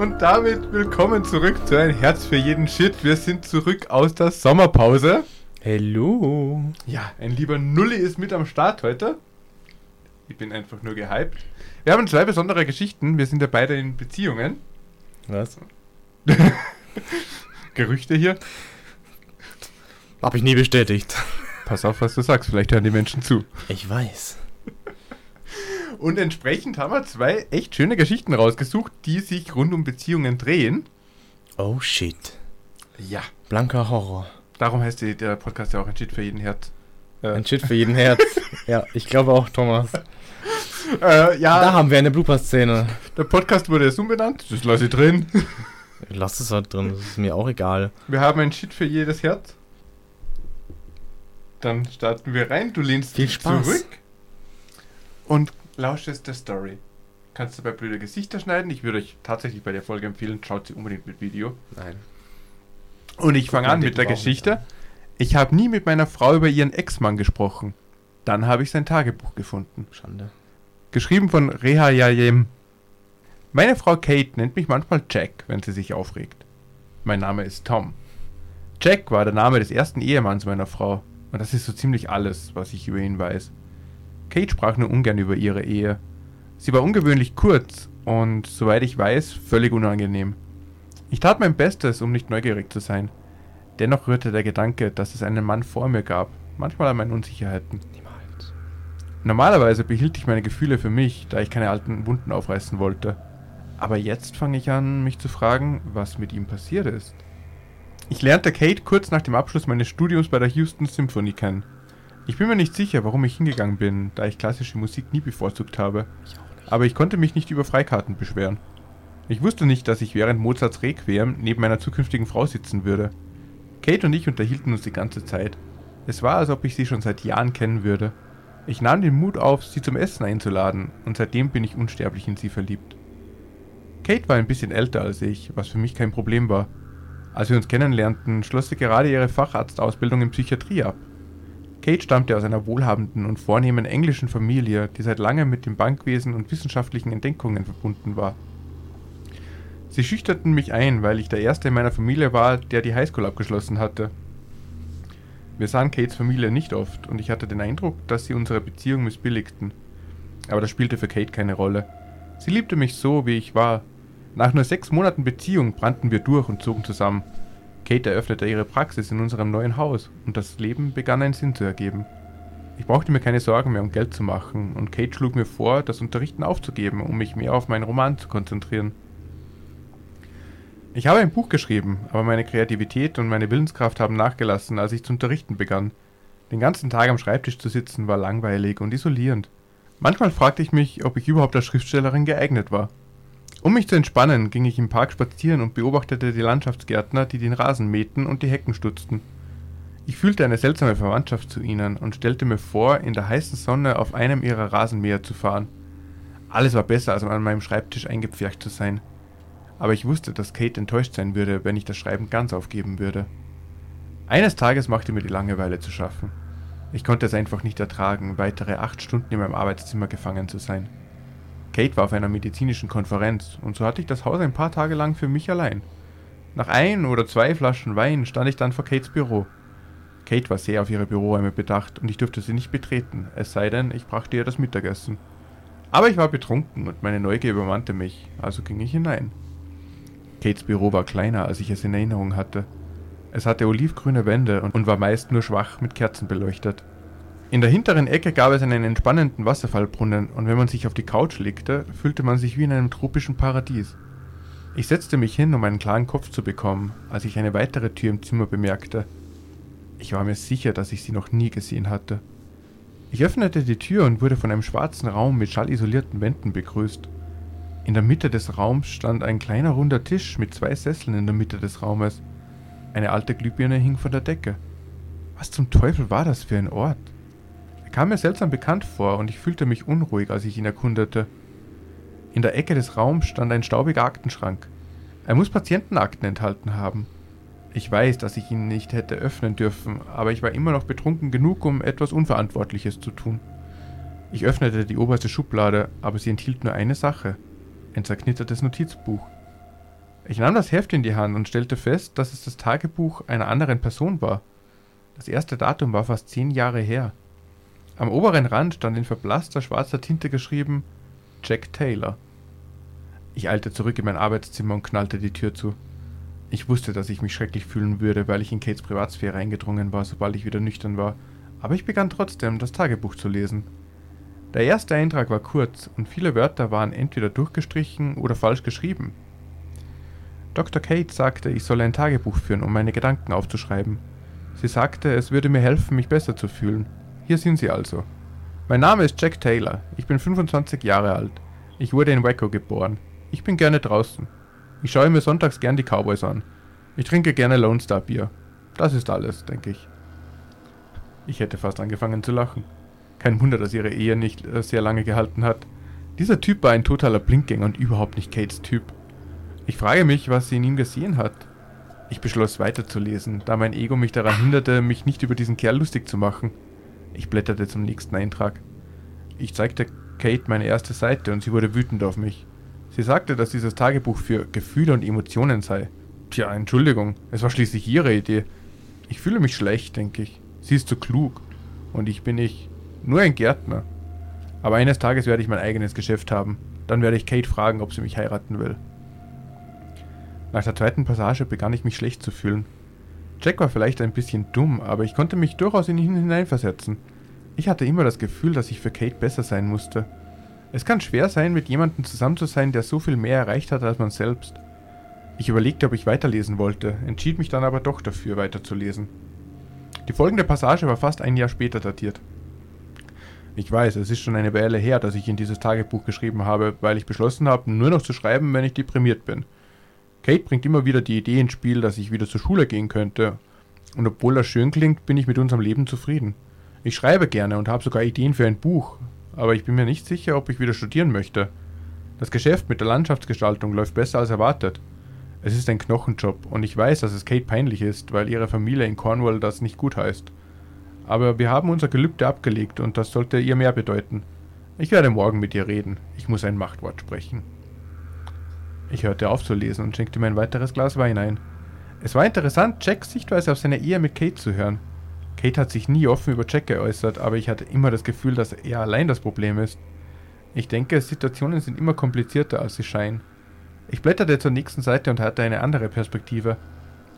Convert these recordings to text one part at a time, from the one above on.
Und damit willkommen zurück zu Ein Herz für jeden Shit. Wir sind zurück aus der Sommerpause. Hello. Ja, ein lieber Nulli ist mit am Start heute. Ich bin einfach nur gehypt. Wir haben zwei besondere Geschichten. Wir sind ja beide in Beziehungen. Was? Gerüchte hier. Hab ich nie bestätigt. Pass auf, was du sagst. Vielleicht hören die Menschen zu. Ich weiß. Und entsprechend haben wir zwei echt schöne Geschichten rausgesucht, die sich rund um Beziehungen drehen. Oh shit. Ja. Blanker Horror. Darum heißt die, der Podcast ja auch ein Shit für jeden Herz. Äh, Ein Shit für jeden Herz. ja, ich glaube auch, Thomas. äh, ja, Da haben wir eine Blooper-Szene. der Podcast wurde jetzt umbenannt. Das lasse ich drin. Lass es halt drin, das ist mir auch egal. Wir haben ein Shit für jedes Herz. Dann starten wir rein. Du lehnst Viel dich Spaß. zurück und lauschest der Story. Kannst du bei blöde Gesichter schneiden? Ich würde euch tatsächlich bei der Folge empfehlen, schaut sie unbedingt mit Video. Nein. Und ich fange an mit der Geschichte. an. Ich habe nie mit meiner Frau über ihren Ex-Mann gesprochen. Dann habe ich sein Tagebuch gefunden. Schande. Geschrieben von Reha Yayem. Meine Frau Kate nennt mich manchmal Jack, wenn sie sich aufregt. Mein Name ist Tom. Jack war der Name des ersten Ehemanns meiner Frau. Und das ist so ziemlich alles, was ich über ihn weiß. Kate sprach nur ungern über ihre Ehe. Sie war ungewöhnlich kurz und, soweit ich weiß, völlig unangenehm. Ich tat mein Bestes, um nicht neugierig zu sein. Dennoch rührte der Gedanke, dass es einen Mann vor mir gab, manchmal an meinen Unsicherheiten. Niemals. Normalerweise behielt ich meine Gefühle für mich, da ich keine alten Wunden aufreißen wollte. Aber jetzt fange ich an, mich zu fragen, was mit ihm passiert ist. Ich lernte Kate kurz nach dem Abschluss meines Studiums bei der Houston Symphony kennen. Ich bin mir nicht sicher, warum ich hingegangen bin, da ich klassische Musik nie bevorzugt habe. Ich. Aber ich konnte mich nicht über Freikarten beschweren. Ich wusste nicht, dass ich während Mozarts Requiem neben meiner zukünftigen Frau sitzen würde. Kate und ich unterhielten uns die ganze Zeit. Es war, als ob ich sie schon seit Jahren kennen würde. Ich nahm den Mut auf, sie zum Essen einzuladen, und seitdem bin ich unsterblich in sie verliebt. Kate war ein bisschen älter als ich, was für mich kein Problem war. Als wir uns kennenlernten, schloss sie gerade ihre Facharztausbildung in Psychiatrie ab. Kate stammte aus einer wohlhabenden und vornehmen englischen Familie, die seit langem mit dem Bankwesen und wissenschaftlichen Entdeckungen verbunden war. Sie schüchterten mich ein, weil ich der Erste in meiner Familie war, der die Highschool abgeschlossen hatte. Wir sahen Kates Familie nicht oft und ich hatte den Eindruck, dass sie unsere Beziehung missbilligten. Aber das spielte für Kate keine Rolle. Sie liebte mich so, wie ich war. Nach nur sechs Monaten Beziehung brannten wir durch und zogen zusammen. Kate eröffnete ihre Praxis in unserem neuen Haus und das Leben begann einen Sinn zu ergeben. Ich brauchte mir keine Sorgen mehr um Geld zu machen und Kate schlug mir vor, das Unterrichten aufzugeben, um mich mehr auf meinen Roman zu konzentrieren. Ich habe ein Buch geschrieben, aber meine Kreativität und meine Willenskraft haben nachgelassen, als ich zu unterrichten begann. Den ganzen Tag am Schreibtisch zu sitzen war langweilig und isolierend. Manchmal fragte ich mich, ob ich überhaupt als Schriftstellerin geeignet war. Um mich zu entspannen, ging ich im Park spazieren und beobachtete die Landschaftsgärtner, die den Rasen mähten und die Hecken stutzten. Ich fühlte eine seltsame Verwandtschaft zu ihnen und stellte mir vor, in der heißen Sonne auf einem ihrer Rasenmäher zu fahren. Alles war besser, als an meinem Schreibtisch eingepfercht zu sein. Aber ich wusste, dass Kate enttäuscht sein würde, wenn ich das Schreiben ganz aufgeben würde. Eines Tages machte mir die Langeweile zu schaffen. Ich konnte es einfach nicht ertragen, weitere acht Stunden in meinem Arbeitszimmer gefangen zu sein. Kate war auf einer medizinischen Konferenz und so hatte ich das Haus ein paar Tage lang für mich allein. Nach ein oder zwei Flaschen Wein stand ich dann vor Kates Büro. Kate war sehr auf ihre Büroräume bedacht und ich durfte sie nicht betreten, es sei denn, ich brachte ihr das Mittagessen. Aber ich war betrunken und meine Neugier übermannte mich, also ging ich hinein. Kates Büro war kleiner, als ich es in Erinnerung hatte. Es hatte olivgrüne Wände und war meist nur schwach mit Kerzen beleuchtet. In der hinteren Ecke gab es einen entspannenden Wasserfallbrunnen und wenn man sich auf die Couch legte, fühlte man sich wie in einem tropischen Paradies. Ich setzte mich hin, um einen klaren Kopf zu bekommen, als ich eine weitere Tür im Zimmer bemerkte. Ich war mir sicher, dass ich sie noch nie gesehen hatte. Ich öffnete die Tür und wurde von einem schwarzen Raum mit schallisolierten Wänden begrüßt. In der Mitte des Raums stand ein kleiner runder Tisch mit zwei Sesseln in der Mitte des Raumes. Eine alte Glühbirne hing von der Decke. Was zum Teufel war das für ein Ort? Kam mir seltsam bekannt vor und ich fühlte mich unruhig, als ich ihn erkundete. In der Ecke des Raums stand ein staubiger Aktenschrank. Er muss Patientenakten enthalten haben. Ich weiß, dass ich ihn nicht hätte öffnen dürfen, aber ich war immer noch betrunken genug, um etwas Unverantwortliches zu tun. Ich öffnete die oberste Schublade, aber sie enthielt nur eine Sache. Ein zerknittertes Notizbuch. Ich nahm das Heft in die Hand und stellte fest, dass es das Tagebuch einer anderen Person war. Das erste Datum war fast zehn Jahre her. Am oberen Rand stand in verblasster schwarzer Tinte geschrieben Jack Taylor. Ich eilte zurück in mein Arbeitszimmer und knallte die Tür zu. Ich wusste, dass ich mich schrecklich fühlen würde, weil ich in Kates Privatsphäre eingedrungen war, sobald ich wieder nüchtern war, aber ich begann trotzdem, das Tagebuch zu lesen. Der erste Eintrag war kurz und viele Wörter waren entweder durchgestrichen oder falsch geschrieben. Dr. Kate sagte, ich solle ein Tagebuch führen, um meine Gedanken aufzuschreiben. Sie sagte, es würde mir helfen, mich besser zu fühlen. Hier sind sie also. Mein Name ist Jack Taylor. Ich bin 25 Jahre alt. Ich wurde in Waco geboren. Ich bin gerne draußen. Ich schaue mir sonntags gern die Cowboys an. Ich trinke gerne Lone Star Bier. Das ist alles, denke ich. Ich hätte fast angefangen zu lachen. Kein Wunder, dass ihre Ehe nicht äh, sehr lange gehalten hat. Dieser Typ war ein totaler Blinkgänger und überhaupt nicht Kates Typ. Ich frage mich, was sie in ihm gesehen hat. Ich beschloss weiterzulesen, da mein Ego mich daran hinderte, mich nicht über diesen Kerl lustig zu machen. Ich blätterte zum nächsten Eintrag. Ich zeigte Kate meine erste Seite und sie wurde wütend auf mich. Sie sagte, dass dieses Tagebuch für Gefühle und Emotionen sei. Tja, Entschuldigung, es war schließlich ihre Idee. Ich fühle mich schlecht, denke ich. Sie ist zu klug. Und ich bin ich. Nur ein Gärtner. Aber eines Tages werde ich mein eigenes Geschäft haben. Dann werde ich Kate fragen, ob sie mich heiraten will. Nach der zweiten Passage begann ich mich schlecht zu fühlen. Jack war vielleicht ein bisschen dumm, aber ich konnte mich durchaus in ihn hineinversetzen. Ich hatte immer das Gefühl, dass ich für Kate besser sein musste. Es kann schwer sein, mit jemandem zusammen zu sein, der so viel mehr erreicht hat als man selbst. Ich überlegte, ob ich weiterlesen wollte, entschied mich dann aber doch dafür, weiterzulesen. Die folgende Passage war fast ein Jahr später datiert. Ich weiß, es ist schon eine Weile her, dass ich in dieses Tagebuch geschrieben habe, weil ich beschlossen habe, nur noch zu schreiben, wenn ich deprimiert bin. Kate bringt immer wieder die Idee ins Spiel, dass ich wieder zur Schule gehen könnte. Und obwohl das schön klingt, bin ich mit unserem Leben zufrieden. Ich schreibe gerne und habe sogar Ideen für ein Buch, aber ich bin mir nicht sicher, ob ich wieder studieren möchte. Das Geschäft mit der Landschaftsgestaltung läuft besser als erwartet. Es ist ein Knochenjob und ich weiß, dass es Kate peinlich ist, weil ihre Familie in Cornwall das nicht gut heißt. Aber wir haben unser Gelübde abgelegt und das sollte ihr mehr bedeuten. Ich werde morgen mit ihr reden. Ich muss ein Machtwort sprechen. Ich hörte auf zu lesen und schenkte mir ein weiteres Glas Wein ein. Es war interessant, Jacks Sichtweise auf seine Ehe mit Kate zu hören. Kate hat sich nie offen über Jack geäußert, aber ich hatte immer das Gefühl, dass er allein das Problem ist. Ich denke, Situationen sind immer komplizierter, als sie scheinen. Ich blätterte zur nächsten Seite und hatte eine andere Perspektive.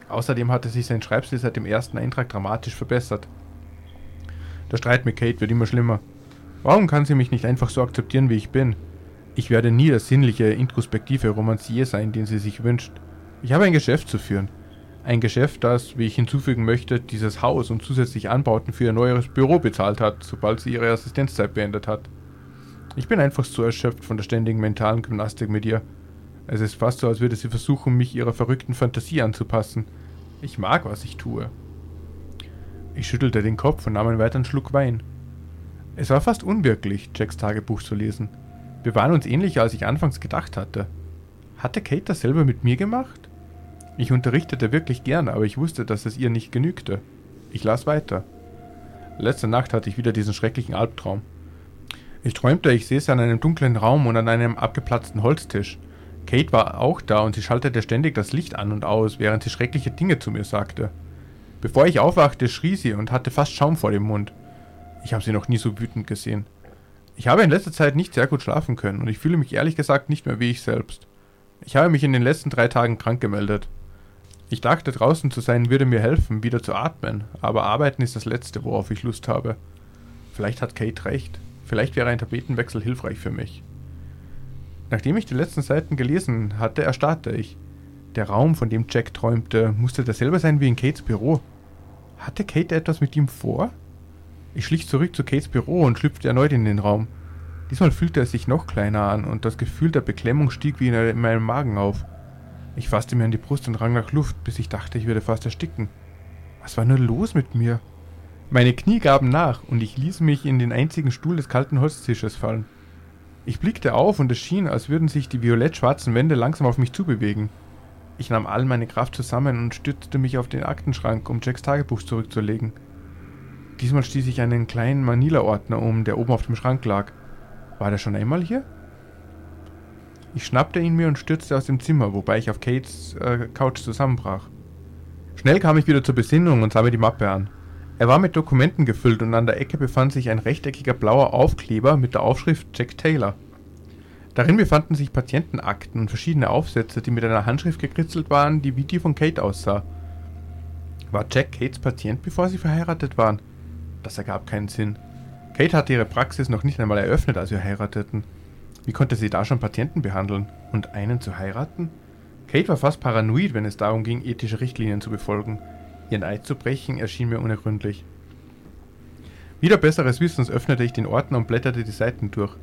Außerdem hatte sich sein Schreibstil seit dem ersten Eintrag dramatisch verbessert. Der Streit mit Kate wird immer schlimmer. Warum kann sie mich nicht einfach so akzeptieren, wie ich bin? Ich werde nie der sinnliche, introspektive Romancier sein, den sie sich wünscht. Ich habe ein Geschäft zu führen. Ein Geschäft, das, wie ich hinzufügen möchte, dieses Haus und zusätzlich Anbauten für ihr neues Büro bezahlt hat, sobald sie ihre Assistenzzeit beendet hat. Ich bin einfach so erschöpft von der ständigen mentalen Gymnastik mit ihr. Es ist fast so, als würde sie versuchen, mich ihrer verrückten Fantasie anzupassen. Ich mag, was ich tue. Ich schüttelte den Kopf und nahm einen weiteren Schluck Wein. Es war fast unwirklich, Jacks Tagebuch zu lesen. Wir waren uns ähnlicher, als ich anfangs gedacht hatte. Hatte Kate dasselbe mit mir gemacht? Ich unterrichtete wirklich gern, aber ich wusste, dass es ihr nicht genügte. Ich las weiter. Letzte Nacht hatte ich wieder diesen schrecklichen Albtraum. Ich träumte, ich säße an einem dunklen Raum und an einem abgeplatzten Holztisch. Kate war auch da und sie schaltete ständig das Licht an und aus, während sie schreckliche Dinge zu mir sagte. Bevor ich aufwachte, schrie sie und hatte fast Schaum vor dem Mund. Ich habe sie noch nie so wütend gesehen. Ich habe in letzter Zeit nicht sehr gut schlafen können und ich fühle mich ehrlich gesagt nicht mehr wie ich selbst. Ich habe mich in den letzten drei Tagen krank gemeldet. Ich dachte, draußen zu sein würde mir helfen, wieder zu atmen, aber arbeiten ist das Letzte, worauf ich Lust habe. Vielleicht hat Kate recht. Vielleicht wäre ein Tapetenwechsel hilfreich für mich. Nachdem ich die letzten Seiten gelesen hatte, erstarrte ich. Der Raum, von dem Jack träumte, musste derselbe sein wie in Kates Büro. Hatte Kate etwas mit ihm vor? Ich schlich zurück zu Kates Büro und schlüpfte erneut in den Raum. Diesmal fühlte er sich noch kleiner an und das Gefühl der Beklemmung stieg wie in meinem Magen auf. Ich fasste mir an die Brust und rang nach Luft, bis ich dachte, ich würde fast ersticken. Was war nur los mit mir? Meine Knie gaben nach und ich ließ mich in den einzigen Stuhl des kalten Holztisches fallen. Ich blickte auf und es schien, als würden sich die violett-schwarzen Wände langsam auf mich zubewegen. Ich nahm all meine Kraft zusammen und stützte mich auf den Aktenschrank, um Jacks Tagebuch zurückzulegen. Diesmal stieß ich einen kleinen Manila-Ordner um, der oben auf dem Schrank lag. War der schon einmal hier? Ich schnappte ihn mir und stürzte aus dem Zimmer, wobei ich auf Kates äh, Couch zusammenbrach. Schnell kam ich wieder zur Besinnung und sah mir die Mappe an. Er war mit Dokumenten gefüllt und an der Ecke befand sich ein rechteckiger blauer Aufkleber mit der Aufschrift Jack Taylor. Darin befanden sich Patientenakten und verschiedene Aufsätze, die mit einer Handschrift gekritzelt waren, die wie die von Kate aussah. War Jack Kates Patient, bevor sie verheiratet waren? Das ergab keinen Sinn. Kate hatte ihre Praxis noch nicht einmal eröffnet, als wir heirateten. Wie konnte sie da schon Patienten behandeln? Und einen zu heiraten? Kate war fast paranoid, wenn es darum ging, ethische Richtlinien zu befolgen. Ihren Eid zu brechen erschien mir unergründlich. Wieder besseres Wissens öffnete ich den Ordner und blätterte die Seiten durch.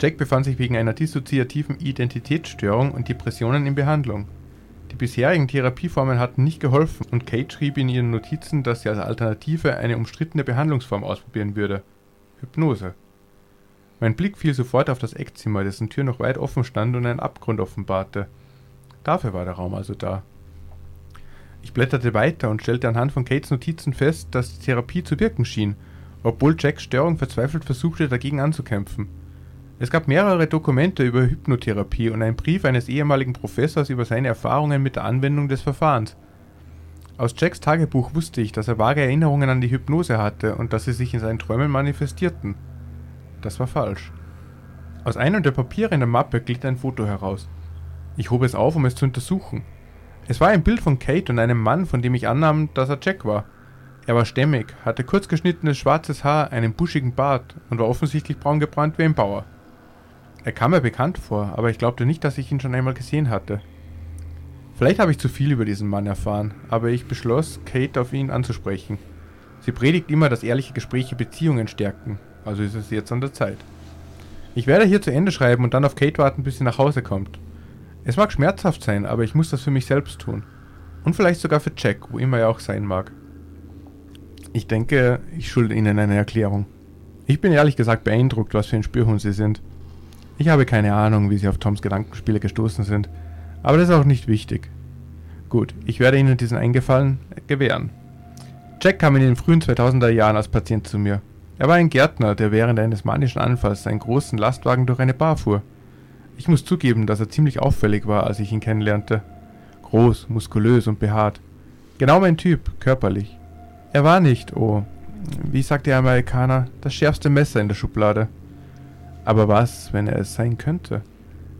Jack befand sich wegen einer dissoziativen Identitätsstörung und Depressionen in Behandlung. Die bisherigen Therapieformen hatten nicht geholfen und Kate schrieb in ihren Notizen, dass sie als Alternative eine umstrittene Behandlungsform ausprobieren würde. Hypnose. Mein Blick fiel sofort auf das Eckzimmer, dessen Tür noch weit offen stand und einen Abgrund offenbarte. Dafür war der Raum also da. Ich blätterte weiter und stellte anhand von Kates Notizen fest, dass die Therapie zu wirken schien, obwohl Jacks Störung verzweifelt versuchte, dagegen anzukämpfen. Es gab mehrere Dokumente über Hypnotherapie und einen Brief eines ehemaligen Professors über seine Erfahrungen mit der Anwendung des Verfahrens. Aus Jacks Tagebuch wusste ich, dass er vage Erinnerungen an die Hypnose hatte und dass sie sich in seinen Träumen manifestierten. Das war falsch. Aus einem der Papiere in der Mappe glitt ein Foto heraus. Ich hob es auf, um es zu untersuchen. Es war ein Bild von Kate und einem Mann, von dem ich annahm, dass er Jack war. Er war stämmig, hatte kurz geschnittenes schwarzes Haar, einen buschigen Bart und war offensichtlich braun gebrannt wie ein Bauer. Er kam mir bekannt vor, aber ich glaubte nicht, dass ich ihn schon einmal gesehen hatte. Vielleicht habe ich zu viel über diesen Mann erfahren, aber ich beschloss, Kate auf ihn anzusprechen. Sie predigt immer, dass ehrliche Gespräche Beziehungen stärken, also ist es jetzt an der Zeit. Ich werde hier zu Ende schreiben und dann auf Kate warten, bis sie nach Hause kommt. Es mag schmerzhaft sein, aber ich muss das für mich selbst tun. Und vielleicht sogar für Jack, wo immer er auch sein mag. Ich denke, ich schulde Ihnen eine Erklärung. Ich bin ehrlich gesagt beeindruckt, was für ein Spürhund Sie sind. Ich habe keine Ahnung, wie sie auf Toms Gedankenspiele gestoßen sind, aber das ist auch nicht wichtig. Gut, ich werde Ihnen diesen Eingefallen gewähren. Jack kam in den frühen 2000er Jahren als Patient zu mir. Er war ein Gärtner, der während eines manischen Anfalls einen großen Lastwagen durch eine Bar fuhr. Ich muss zugeben, dass er ziemlich auffällig war, als ich ihn kennenlernte. Groß, muskulös und behaart. Genau mein Typ, körperlich. Er war nicht, oh, wie sagt der Amerikaner, das schärfste Messer in der Schublade. Aber was, wenn er es sein könnte?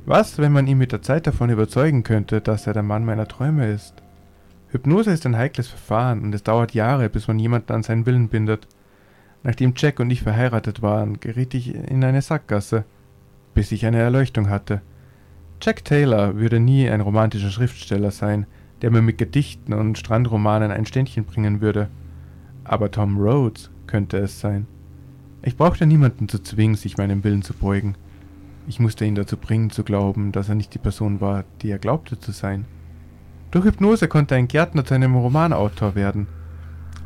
Was, wenn man ihn mit der Zeit davon überzeugen könnte, dass er der Mann meiner Träume ist? Hypnose ist ein heikles Verfahren und es dauert Jahre, bis man jemanden an seinen Willen bindet. Nachdem Jack und ich verheiratet waren, geriet ich in eine Sackgasse, bis ich eine Erleuchtung hatte. Jack Taylor würde nie ein romantischer Schriftsteller sein, der mir mit Gedichten und Strandromanen ein Ständchen bringen würde. Aber Tom Rhodes könnte es sein. Ich brauchte niemanden zu zwingen, sich meinem Willen zu beugen. Ich musste ihn dazu bringen, zu glauben, dass er nicht die Person war, die er glaubte zu sein. Durch Hypnose konnte ein Gärtner zu einem Romanautor werden.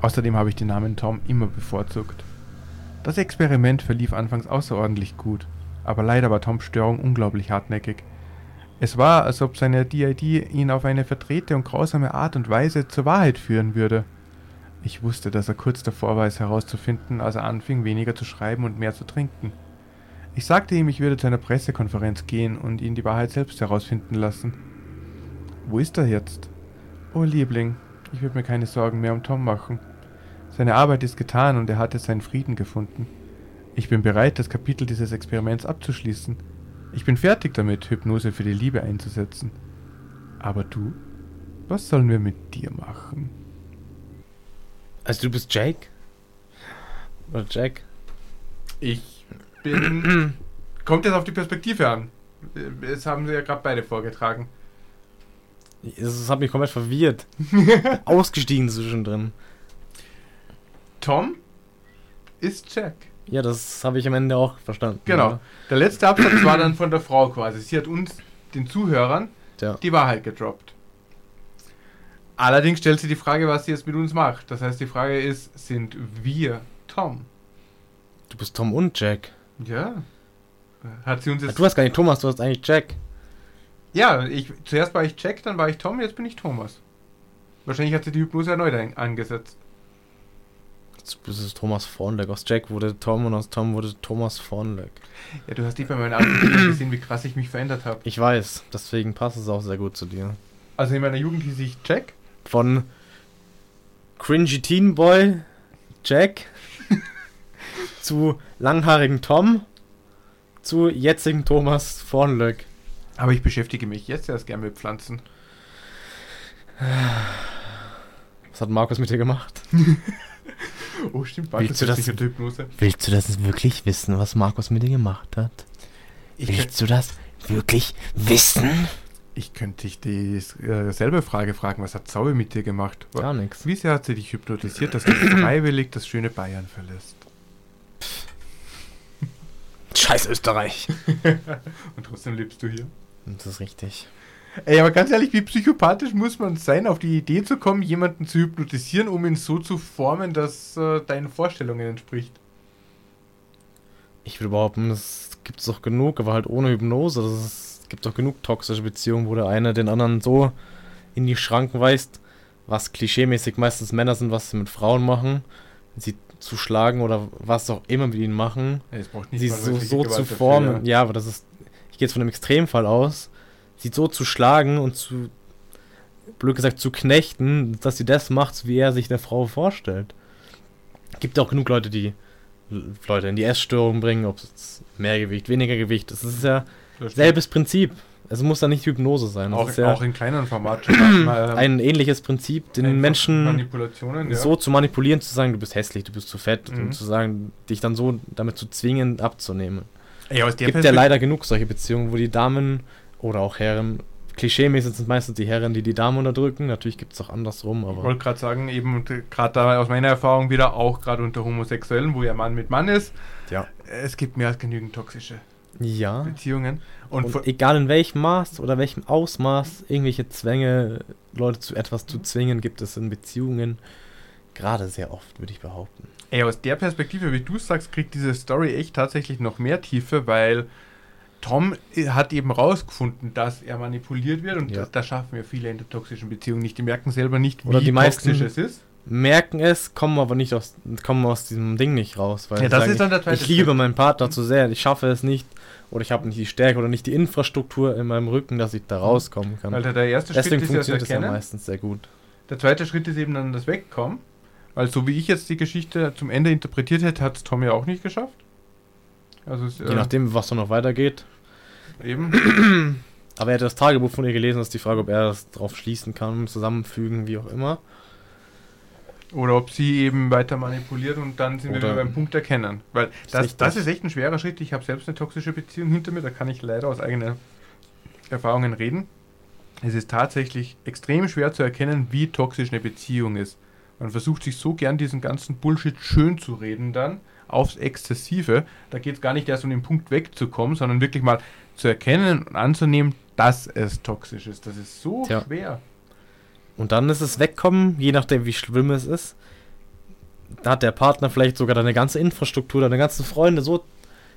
Außerdem habe ich den Namen Tom immer bevorzugt. Das Experiment verlief anfangs außerordentlich gut, aber leider war Toms Störung unglaublich hartnäckig. Es war, als ob seine DID ihn auf eine verdrehte und grausame Art und Weise zur Wahrheit führen würde. Ich wusste, dass er kurz davor war, es herauszufinden, als er anfing, weniger zu schreiben und mehr zu trinken. Ich sagte ihm, ich würde zu einer Pressekonferenz gehen und ihn die Wahrheit selbst herausfinden lassen. Wo ist er jetzt? Oh Liebling, ich würde mir keine Sorgen mehr um Tom machen. Seine Arbeit ist getan und er hatte seinen Frieden gefunden. Ich bin bereit, das Kapitel dieses Experiments abzuschließen. Ich bin fertig damit, Hypnose für die Liebe einzusetzen. Aber du? Was sollen wir mit dir machen? Also du bist Jake? Oder Jack? Ich bin. Kommt jetzt auf die Perspektive an. Das haben sie ja gerade beide vorgetragen. Das hat mich komplett verwirrt. Ausgestiegen zwischendrin. Tom ist Jack. Ja, das habe ich am Ende auch verstanden. Genau. Der letzte Absatz war dann von der Frau quasi. Sie hat uns, den Zuhörern, Ja. die Wahrheit gedroppt. Allerdings stellt sie die Frage, was sie jetzt mit uns macht. Das heißt, die Frage ist, sind wir Tom? Du bist Tom und Jack. Ja. Hat sie uns jetzt. du hast gar nicht Thomas, du hast eigentlich Jack. Ja, ich, zuerst war ich Jack, dann war ich Tom, jetzt bin ich Thomas. Wahrscheinlich hat sie die Hypnose erneut angesetzt. Das ist Thomas Vornleck. Aus Jack wurde Tom und aus Tom wurde Thomas Vornleck. Ja, du hast nicht bei meinen alten Bildern gesehen, wie krass ich mich verändert habe. Ich weiß, deswegen passt es auch sehr gut zu dir. Also in meiner Jugend hieß ich Jack. Von cringy Teen Boy Jack zu langhaarigen Tom zu jetzigen Thomas Vornlöck. Aber ich beschäftige mich jetzt erst gern mit Pflanzen. Was hat Markus mit dir gemacht? Oh, stimmt, Willst du ist das- sicher Hypnose. Willst du das wirklich wissen, was Markus mit dir gemacht hat? Ich, Willst du das wirklich wissen? Ich könnte dich dieselbe Frage fragen. Was hat Zauber mit dir gemacht? Gar nichts. Wie sehr hat sie dich hypnotisiert, dass du freiwillig das schöne Bayern verlässt? Scheiß Österreich. Und trotzdem lebst du hier. Das ist richtig. Ey, aber ganz ehrlich, wie psychopathisch muss man sein, auf die Idee zu kommen, jemanden zu hypnotisieren, um ihn so zu formen, dass äh, deinen Vorstellungen entspricht? Ich würde behaupten, es gibt doch genug, aber halt ohne Hypnose. Das ist, es gibt doch genug toxische Beziehungen, wo der eine den anderen so in die Schranken weist, was klischeemäßig meistens Männer sind, was sie mit Frauen machen, sie zu schlagen oder was auch immer mit ihnen machen. Sie so, so zu dafür, formen. Ja. aber das ist. Ich gehe jetzt von einem Extremfall aus. Sie so zu schlagen und zu. blöd gesagt, zu knechten, dass sie das macht, wie er sich der Frau vorstellt. Gibt auch genug Leute, die Leute in die Essstörung bringen, ob es mehr Gewicht, weniger Gewicht. Das ist ja. Selbes Prinzip. Es muss da nicht Hypnose sein. Auch, ja auch in kleineren Format schon mal, ähm, ein ähnliches Prinzip, den Menschen ja. so zu manipulieren, zu sagen, du bist hässlich, du bist zu fett Mhm. und zu sagen, dich dann so damit zu zwingen, abzunehmen. ja, aus der gibt ja leider genug solche Beziehungen, wo die Damen oder auch Herren, klischeemäßig sind es meistens die Herren, die die Damen unterdrücken. Natürlich gibt es auch andersrum, Ich aber wollte gerade sagen, eben gerade da aus meiner Erfahrung wieder, auch gerade unter Homosexuellen, wo ja Mann mit Mann ist, ja. es gibt mehr als genügend toxische Ja. Beziehungen. Und, Und, egal in welchem Maß oder welchem Ausmaß irgendwelche Zwänge, Leute zu etwas zu zwingen, gibt es in Beziehungen gerade sehr oft, würde ich behaupten. ey, aus der Perspektive, wie du sagst, kriegt diese Story echt tatsächlich noch mehr Tiefe, weil Tom hat eben rausgefunden, dass er manipuliert wird und Ja. da schaffen wir viele in der toxischen Beziehung nicht. Die merken selber nicht, Oder wie die meisten- toxisch es ist. Merken es, kommen aber nicht aus, kommen aus diesem Ding nicht raus, weil Ja, das sagen, ist dann der ich liebe meinen Partner zu sehr, ich schaffe es nicht oder ich habe nicht die Stärke oder nicht die Infrastruktur in meinem Rücken, dass ich da rauskommen kann. Weil der, erste Deswegen Schritt ist ja das funktioniert es ja meistens sehr gut. Der zweite Schritt ist eben dann das Wegkommen. Weil so wie ich jetzt die Geschichte zum Ende interpretiert hätte, hat es Tom ja auch nicht geschafft. Also es, Je äh, nachdem, was da noch weitergeht. eben. Aber er hat das Tagebuch von ihr gelesen, das ist die Frage, ob er das drauf schließen kann, zusammenfügen, wie auch immer. Oder ob sie eben weiter manipuliert und dann sind wir Oder- wieder beim Punkt erkennen. Weil das, richtig. das ist echt ein schwerer Schritt. Ich habe selbst eine toxische Beziehung hinter mir, da kann ich leider aus eigenen Erfahrungen reden. Es ist tatsächlich extrem schwer zu erkennen, wie toxisch eine Beziehung ist. Man versucht sich so gern diesen ganzen Bullshit schön zu reden dann, aufs Exzessive. Da geht es gar nicht erst um den Punkt wegzukommen, sondern wirklich mal zu erkennen und anzunehmen, dass es toxisch ist. Das ist so Tja. schwer. Und dann ist es wegkommen, je nachdem, wie schlimm es ist. Da hat der Partner vielleicht sogar deine ganze Infrastruktur, deine ganzen Freunde so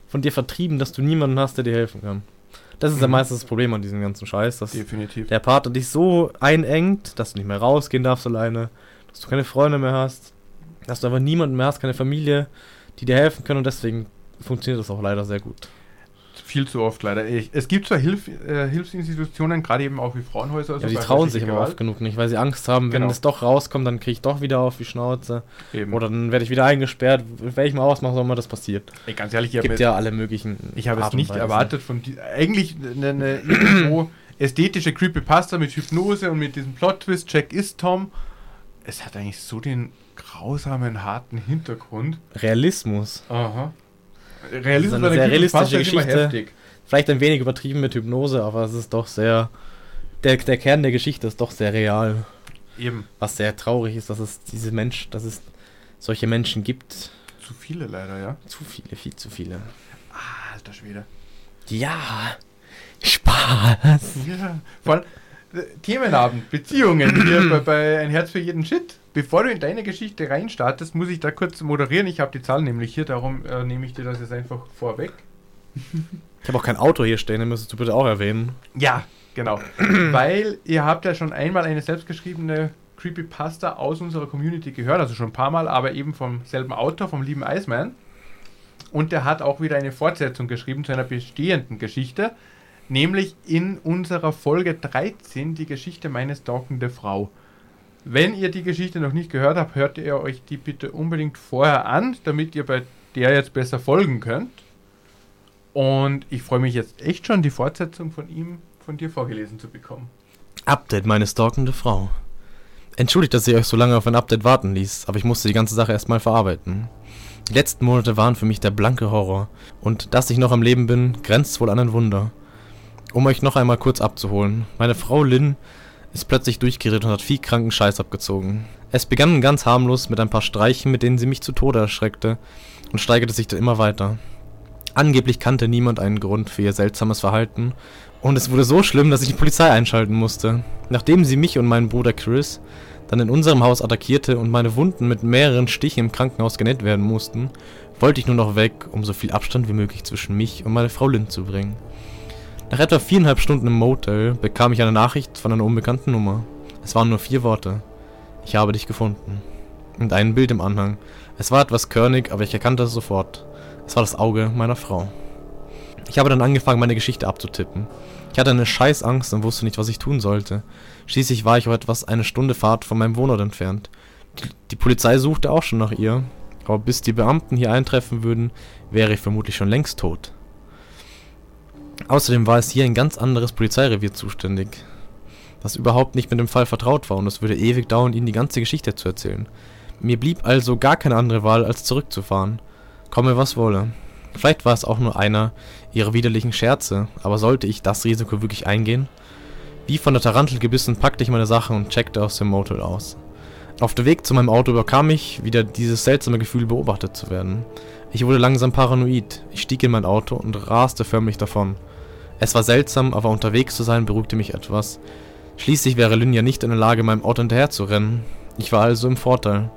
von dir vertrieben, dass du niemanden hast, der dir helfen kann. Das ist ja Mhm. meistens das Problem an diesem ganzen Scheiß, dass Definitiv. der Partner dich so einengt, dass du nicht mehr rausgehen darfst alleine, dass du keine Freunde mehr hast, dass du aber niemanden mehr hast, keine Familie, die dir helfen können und deswegen funktioniert das auch leider sehr gut. Viel zu oft leider. Ich, es gibt zwar Hilf, äh, Hilfsinstitutionen, gerade eben auch wie Frauenhäuser. Ja, die trauen sich aber oft genug nicht, weil sie Angst haben, wenn Genau. es doch rauskommt, dann kriege ich doch wieder auf die Schnauze. Eben. Oder dann werde ich wieder eingesperrt. Mal ausmache, soll mal das passiert. Ey, ganz ehrlich, ich gibt ja alle möglichen. ich habe es nicht erwartet von die, eigentlich eine, eine irgendwo ästhetische Creepypasta mit Hypnose und mit diesem Plot-Twist, Jack ist Tom. Es hat eigentlich so den grausamen, harten Hintergrund. Realismus. Aha. Realismus eine bei der sehr realistische ist immer Geschichte. heftig. Vielleicht ein wenig übertrieben mit Hypnose, aber es ist doch sehr. Der, der Kern der Geschichte ist doch sehr real. Eben. Was sehr traurig ist, dass es diese Mensch, dass es solche Menschen gibt. Zu viele leider, ja. Zu viele, viel zu viele. Ah, alter Schwede. Ja. Spaß. Ja, vor allem äh, Themenabend, Beziehungen hier bei, bei Ein Herz für jeden Shit. Bevor du in deine Geschichte reinstartest, muss ich da kurz moderieren. Ich habe die Zahlen nämlich hier, darum äh, nehme ich dir das jetzt einfach vorweg. Ich habe auch kein Auto hier stehen, den müsstest du bitte auch erwähnen. Ja, genau. Weil ihr habt ja schon einmal eine selbstgeschriebene Creepypasta aus unserer Community gehört, also schon ein paar Mal, aber eben vom selben Autor, vom lieben Iceman. Und der hat auch wieder eine Fortsetzung geschrieben zu einer bestehenden Geschichte, nämlich in unserer Folge 13 die Geschichte meine stalkende Frau. Wenn ihr die Geschichte noch nicht gehört habt, hört ihr euch die bitte unbedingt vorher an, damit ihr bei der jetzt besser folgen könnt. Und ich freue mich jetzt echt schon, die Fortsetzung von ihm von dir vorgelesen zu bekommen. Update, meine stalkende Frau. Entschuldigt, dass ich euch so lange auf ein Update warten ließ, aber ich musste die ganze Sache erstmal verarbeiten. Die letzten Monate waren für mich der blanke Horror. Und dass ich noch am Leben bin, grenzt wohl an ein Wunder. Um euch noch einmal kurz abzuholen. Meine Frau Lynn ist plötzlich durchgedreht und hat viel kranken Scheiß abgezogen. Es begann ganz harmlos mit ein paar Streichen, mit denen sie mich zu Tode erschreckte und steigerte sich dann immer weiter. Angeblich kannte niemand einen Grund für ihr seltsames Verhalten und es wurde so schlimm, dass ich die Polizei einschalten musste. Nachdem sie mich und meinen Bruder Chris dann in unserem Haus attackierte und meine Wunden mit mehreren Stichen im Krankenhaus genäht werden mussten, wollte ich nur noch weg, um so viel Abstand wie möglich zwischen mich und meine Frau Lynn zu bringen. Nach etwa viereinhalb Stunden im Motel bekam ich eine Nachricht von einer unbekannten Nummer. Es waren nur vier Worte. Ich habe dich gefunden. Und ein Bild im Anhang. Es war etwas körnig, aber ich erkannte es sofort. Es war das Auge meiner Frau. Ich habe dann angefangen, meine Geschichte abzutippen. Ich hatte eine Scheißangst und wusste nicht, was ich tun sollte. Schließlich war ich auch etwas eine Stunde Fahrt von meinem Wohnort entfernt. Die, die Polizei suchte auch schon nach ihr, aber bis die Beamten hier eintreffen würden, wäre ich vermutlich schon längst tot. Außerdem war es hier ein ganz anderes Polizeirevier zuständig, das überhaupt nicht mit dem Fall vertraut war und es würde ewig dauern, ihnen die ganze Geschichte zu erzählen. Mir blieb also gar keine andere Wahl, als zurückzufahren. Komme was wolle. Vielleicht war es auch nur einer ihrer widerlichen Scherze, aber sollte ich das Risiko wirklich eingehen? Wie von der Tarantel gebissen packte ich meine Sachen und checkte aus dem Motel aus. Auf dem Weg zu meinem Auto überkam ich wieder dieses seltsame Gefühl, beobachtet zu werden. Ich wurde langsam paranoid. Ich stieg in mein Auto und raste förmlich davon. Es war seltsam, aber unterwegs zu sein beruhigte mich etwas. Schließlich wäre Lynn nicht in der Lage, meinem Auto hinterher zu rennen. Ich war also im Vorteil.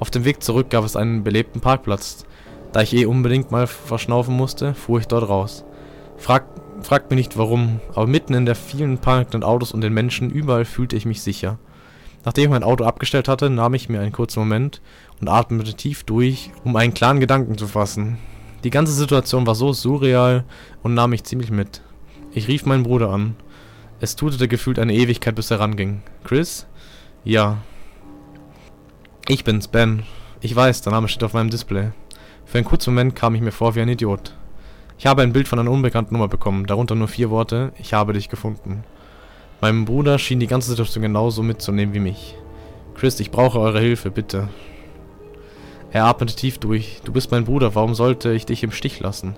Auf dem Weg zurück gab es einen belebten Parkplatz. Da ich eh unbedingt mal verschnaufen musste, fuhr ich dort raus. Frag, fragt mich nicht warum, aber mitten in der vielen parkenden Autos und den Menschen überall fühlte ich mich sicher. Nachdem ich mein Auto abgestellt hatte, nahm ich mir einen kurzen Moment und atmete tief durch, um einen klaren Gedanken zu fassen. Die ganze Situation war so surreal und nahm mich ziemlich mit. Ich rief meinen Bruder an. Es tutete gefühlt eine Ewigkeit, bis er ranging. Chris? Ja. Ich bin's, Ben. Ich weiß, der Name steht auf meinem Display. Für einen kurzen Moment kam ich mir vor wie ein Idiot. Ich habe ein Bild von einer unbekannten Nummer bekommen, darunter nur vier Worte, ich habe dich gefunden. Meinem Bruder schien die ganze Situation genauso mitzunehmen wie mich. Chris, ich brauche eure Hilfe, bitte. Er atmete tief durch. Du bist mein Bruder, warum sollte ich dich im Stich lassen?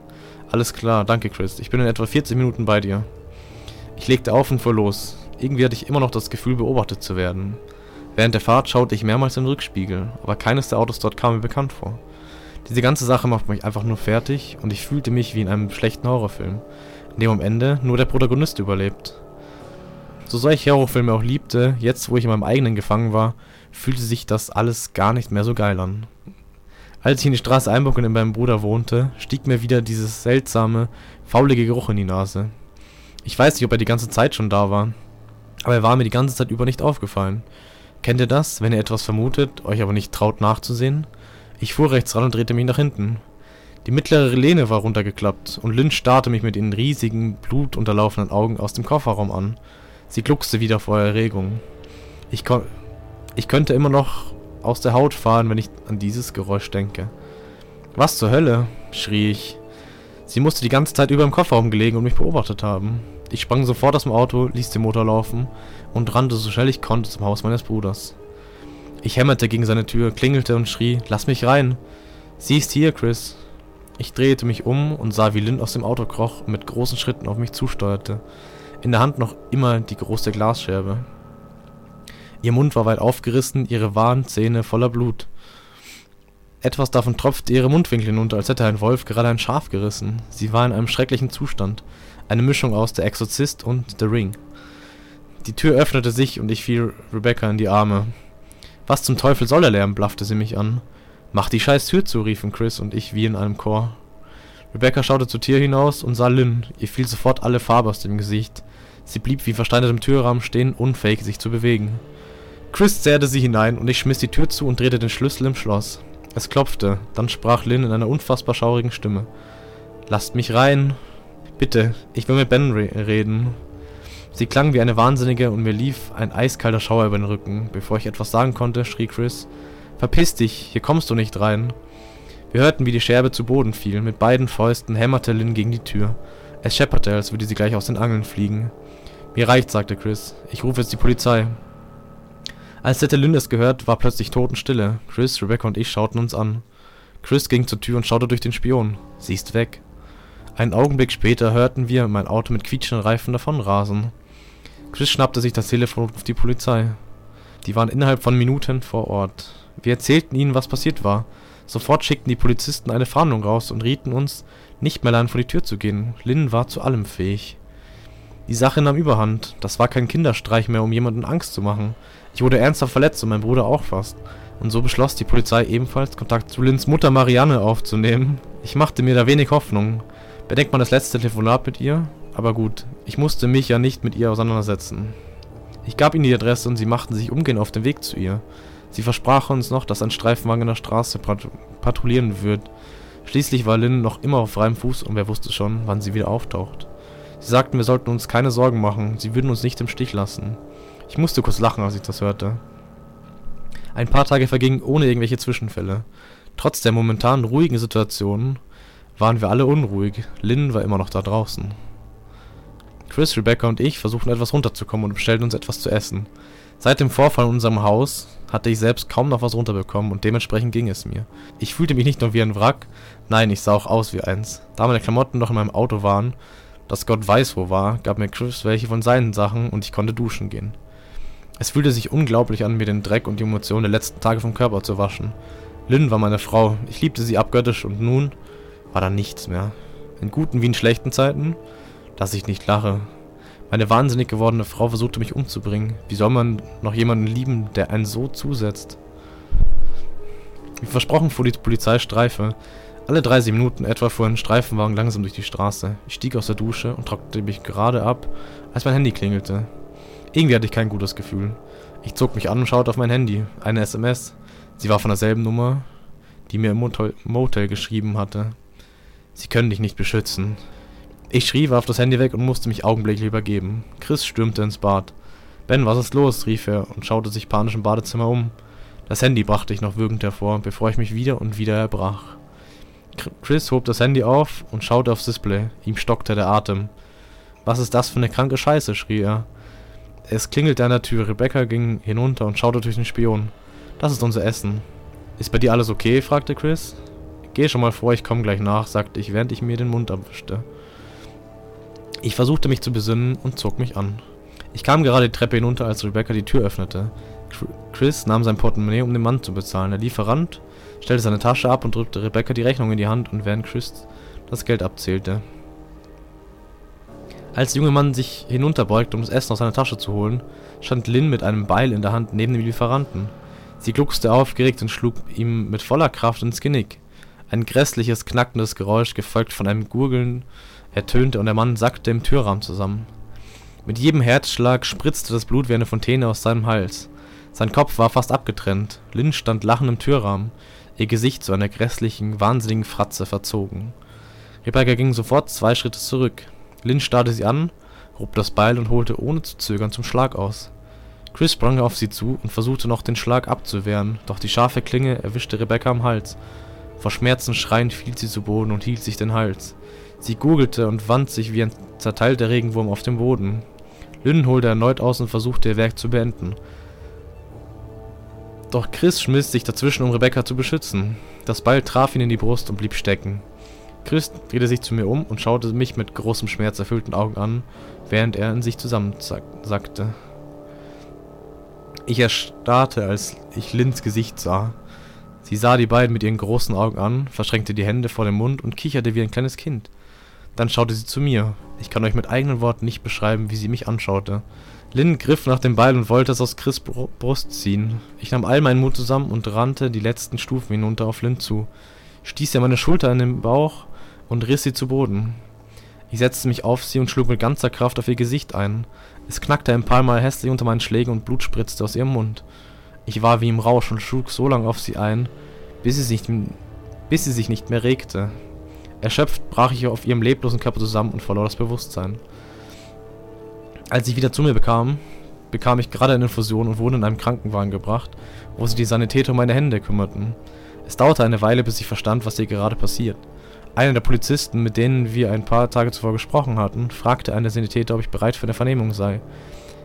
Alles klar, danke Chris. Ich bin in etwa 40 Minuten bei dir. Ich legte auf und fuhr los. Irgendwie hatte ich immer noch das Gefühl, beobachtet zu werden. Während der Fahrt schaute ich mehrmals im Rückspiegel, aber keines der Autos dort kam mir bekannt vor. Diese ganze Sache macht mich einfach nur fertig und ich fühlte mich wie in einem schlechten Horrorfilm, in dem am Ende nur der Protagonist überlebt. So sehr ich Horrorfilme auch liebte, jetzt wo ich in meinem eigenen gefangen war, fühlte sich das alles gar nicht mehr so geil an. Als ich in die Straße einbog und in meinem Bruder wohnte, stieg mir wieder dieses seltsame, faulige Geruch in die Nase. Ich weiß nicht, ob er die ganze Zeit schon da war, aber er war mir die ganze Zeit über nicht aufgefallen. Kennt ihr das, wenn ihr etwas vermutet, euch aber nicht traut nachzusehen? Ich fuhr rechts ran und drehte mich nach hinten. Die mittlere Lehne war runtergeklappt und Lynn starrte mich mit ihren riesigen, blutunterlaufenden Augen aus dem Kofferraum an. Sie gluckste wieder vor Erregung. Ich, ich könnte immer noch aus der Haut fahren, wenn ich an dieses Geräusch denke. Was zur Hölle? schrie ich. Sie musste die ganze Zeit über im Kofferraum gelegen und mich beobachtet haben. Ich sprang sofort aus dem Auto, ließ den Motor laufen und rannte so schnell ich konnte zum Haus meines Bruders. Ich hämmerte gegen seine Tür, klingelte und schrie, lass mich rein. Sie ist hier, Chris. Ich drehte mich um und sah, wie Lynn aus dem Auto kroch und mit großen Schritten auf mich zusteuerte. In der Hand noch immer die große Glasscherbe. Ihr Mund war weit aufgerissen, ihre wahren Zähne voller Blut. Etwas davon tropfte ihre Mundwinkel hinunter, als hätte ein Wolf gerade ein Schaf gerissen. Sie war in einem schrecklichen Zustand. Eine Mischung aus Der Exorzist und The Ring. Die Tür öffnete sich und ich fiel Rebecca in die Arme. Was zum Teufel soll der Lärm? blaffte sie mich an. Mach die scheiß Tür zu, riefen Chris und ich wie in einem Chor. Rebecca schaute zur Tür hinaus und sah Lynn. Ihr fiel sofort alle Farbe aus dem Gesicht. Sie blieb wie versteinert im Türrahmen stehen, unfähig sich zu bewegen. Chris zerrte sie hinein und ich schmiss die Tür zu und drehte den Schlüssel im Schloss. Es klopfte, dann sprach Lynn in einer unfassbar schaurigen Stimme. Lasst mich rein. Bitte, ich will mit Ben re reden. Sie klang wie eine Wahnsinnige und mir lief ein eiskalter Schauer über den Rücken. Bevor ich etwas sagen konnte, schrie Chris. Verpiss dich, hier kommst du nicht rein. Wir hörten, wie die Scherbe zu Boden fiel. Mit beiden Fäusten hämmerte Lynn gegen die Tür. Es schepperte, als würde sie gleich aus den Angeln fliegen. Mir reicht, sagte Chris. Ich rufe jetzt die Polizei. Als hätte Lynn es gehört, war plötzlich Totenstille. Chris, Rebecca und ich schauten uns an. Chris ging zur Tür und schaute durch den Spion. Sie ist weg. Einen Augenblick später hörten wir mein Auto mit quietschenden Reifen davonrasen. Chris schnappte sich das Telefon und rief die Polizei. Die waren innerhalb von Minuten vor Ort. Wir erzählten ihnen, was passiert war. Sofort schickten die Polizisten eine Fahndung raus und rieten uns, nicht mehr allein vor die Tür zu gehen. Lynn war zu allem fähig. Die Sache nahm überhand. Das war kein Kinderstreich mehr, um jemanden Angst zu machen. Ich wurde ernsthaft verletzt und mein Bruder auch fast. Und so beschloss die Polizei ebenfalls, Kontakt zu Lynns Mutter Marianne aufzunehmen. Ich machte mir da wenig Hoffnung. Bedenkt man das letzte Telefonat mit ihr? Aber gut, ich musste mich ja nicht mit ihr auseinandersetzen. Ich gab ihnen die Adresse und sie machten sich umgehend auf den Weg zu ihr. Sie versprachen uns noch, dass ein Streifenwagen in der Straße pat patrouillieren wird. Schließlich war Lynn noch immer auf freiem Fuß und wer wusste schon, wann sie wieder auftaucht. Sie sagten, wir sollten uns keine Sorgen machen, sie würden uns nicht im Stich lassen. Ich musste kurz lachen, als ich das hörte. Ein paar Tage vergingen ohne irgendwelche Zwischenfälle. Trotz der momentan ruhigen Situation waren wir alle unruhig. Lynn war immer noch da draußen. Chris, Rebecca und ich versuchten etwas runterzukommen und bestellten uns etwas zu essen. Seit dem Vorfall in unserem Haus hatte ich selbst kaum noch was runterbekommen und dementsprechend ging es mir. Ich fühlte mich nicht nur wie ein Wrack, nein, ich sah auch aus wie eins. Da meine Klamotten noch in meinem Auto waren, das Gott weiß wo war, gab mir Chris welche von seinen Sachen und ich konnte duschen gehen. Es fühlte sich unglaublich an, mir den Dreck und die Emotionen der letzten Tage vom Körper zu waschen. Lynn war meine Frau, ich liebte sie abgöttisch und nun war da nichts mehr. In guten wie in schlechten Zeiten dass ich nicht lache. Meine wahnsinnig gewordene Frau versuchte mich umzubringen. Wie soll man noch jemanden lieben, der einen so zusetzt? Wie versprochen fuhr die Polizeistreife. Alle 30 Minuten etwa fuhr ein Streifenwagen langsam durch die Straße. Ich stieg aus der Dusche und trocknete mich gerade ab, als mein Handy klingelte. Irgendwie hatte ich kein gutes Gefühl. Ich zog mich an und schaute auf mein Handy. Eine SMS. Sie war von derselben Nummer, die mir im Motel, Motel geschrieben hatte. Sie können dich nicht beschützen. Ich schrie, warf das Handy weg und musste mich augenblicklich übergeben. Chris stürmte ins Bad. Ben, was ist los? rief er und schaute sich panisch im Badezimmer um. Das Handy brachte ich noch würgend hervor, bevor ich mich wieder und wieder erbrach. Chris hob das Handy auf und schaute aufs Display. Ihm stockte der Atem. Was ist das für eine kranke Scheiße? schrie er. Es klingelte an der Tür. Rebecca ging hinunter und schaute durch den Spion. Das ist unser Essen. Ist bei dir alles okay? fragte Chris. Geh schon mal vor, ich komme gleich nach, sagte ich, während ich mir den Mund abwischte. Ich versuchte mich zu besinnen und zog mich an. Ich kam gerade die Treppe hinunter, als Rebecca die Tür öffnete. Chris nahm sein Portemonnaie, um den Mann zu bezahlen. Er lief heran, stellte seine Tasche ab und drückte Rebecca die Rechnung in die Hand und während Chris das Geld abzählte. Als der junge Mann sich hinunterbeugte, um das Essen aus seiner Tasche zu holen, stand Lynn mit einem Beil in der Hand neben dem Lieferanten. Sie gluckste aufgeregt und schlug ihm mit voller Kraft ins Genick. Ein grässliches, knackendes Geräusch, gefolgt von einem Gurgeln ertönte und der Mann sackte im Türrahmen zusammen. Mit jedem Herzschlag spritzte das Blut wie eine Fontäne aus seinem Hals. Sein Kopf war fast abgetrennt. Lynn stand lachend im Türrahmen, ihr Gesicht zu einer grässlichen, wahnsinnigen Fratze verzogen. Rebecca ging sofort zwei Schritte zurück. Lynn starrte sie an, hob das Beil und holte ohne zu zögern zum Schlag aus. Chris sprang auf sie zu und versuchte noch den Schlag abzuwehren, doch die scharfe Klinge erwischte Rebecca am Hals. Vor Schmerzen schreiend fiel sie zu Boden und hielt sich den Hals. Sie gurgelte und wand sich wie ein zerteilter Regenwurm auf dem Boden. Lynn holte erneut aus und versuchte ihr Werk zu beenden. Doch Chris schmiss sich dazwischen, um Rebecca zu beschützen. Das Beil traf ihn in die Brust und blieb stecken. Chris drehte sich zu mir um und schaute mich mit großem Schmerz erfüllten Augen an, während er in sich zusammensackte. Ich erstarrte, als ich Lynns Gesicht sah. Sie sah die beiden mit ihren großen Augen an, verschränkte die Hände vor dem Mund und kicherte wie ein kleines Kind. Dann schaute sie zu mir. Ich kann euch mit eigenen Worten nicht beschreiben, wie sie mich anschaute. Lynn griff nach dem Beil und wollte es aus Chris Brust ziehen. Ich nahm all meinen Mut zusammen und rannte die letzten Stufen hinunter auf Lynn zu, stieß ihr meine Schulter in den Bauch und riss sie zu Boden. Ich setzte mich auf sie und schlug mit ganzer Kraft auf ihr Gesicht ein. Es knackte ein paar Mal hässlich unter meinen Schlägen und Blut spritzte aus ihrem Mund. Ich war wie im Rausch und schlug so lange auf sie ein, bis sie, sich, bis sie sich nicht mehr regte. Erschöpft brach ich auf ihrem leblosen Körper zusammen und verlor das Bewusstsein. Als ich wieder zu mir bekam, bekam ich gerade eine Infusion und wurde in einem Krankenwagen gebracht, wo sich die Sanitäter um meine Hände kümmerten. Es dauerte eine Weile, bis ich verstand, was hier gerade passiert. Einer der Polizisten, mit denen wir ein paar Tage zuvor gesprochen hatten, fragte einen der Sanitäter, ob ich bereit für eine Vernehmung sei.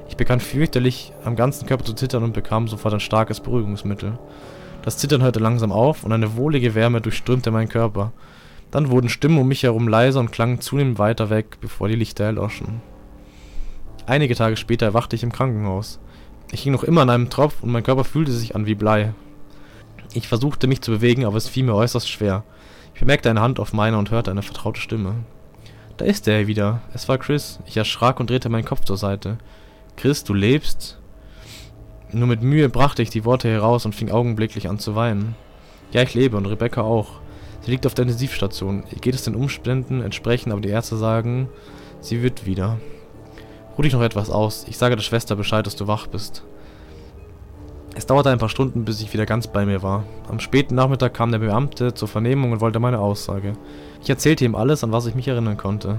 Ich begann fürchterlich am ganzen Körper zu zittern und bekam sofort ein starkes Beruhigungsmittel. Das Zittern hörte langsam auf und eine wohlige Wärme durchströmte meinen Körper. Dann wurden Stimmen um mich herum leiser und klangen zunehmend weiter weg, bevor die Lichter erloschen. Einige Tage später erwachte ich im Krankenhaus. Ich hing noch immer an einem Tropf und mein Körper fühlte sich an wie Blei. Ich versuchte mich zu bewegen, aber es fiel mir äußerst schwer. Ich bemerkte eine Hand auf meiner und hörte eine vertraute Stimme. Da ist er wieder. Es war Chris. Ich erschrak und drehte meinen Kopf zur Seite. Chris, du lebst? Nur mit Mühe brachte ich die Worte heraus und fing augenblicklich an zu weinen. Ja, ich lebe und Rebecca auch. Sie liegt auf der Intensivstation. Ihr geht es den Umständen entsprechend, aber die Ärzte sagen, sie wird wieder. Ruh dich noch etwas aus. Ich sage der Schwester Bescheid, dass du wach bist. Es dauerte ein paar Stunden, bis ich wieder ganz bei mir war. Am späten Nachmittag kam der Beamte zur Vernehmung und wollte meine Aussage. Ich erzählte ihm alles, an was ich mich erinnern konnte.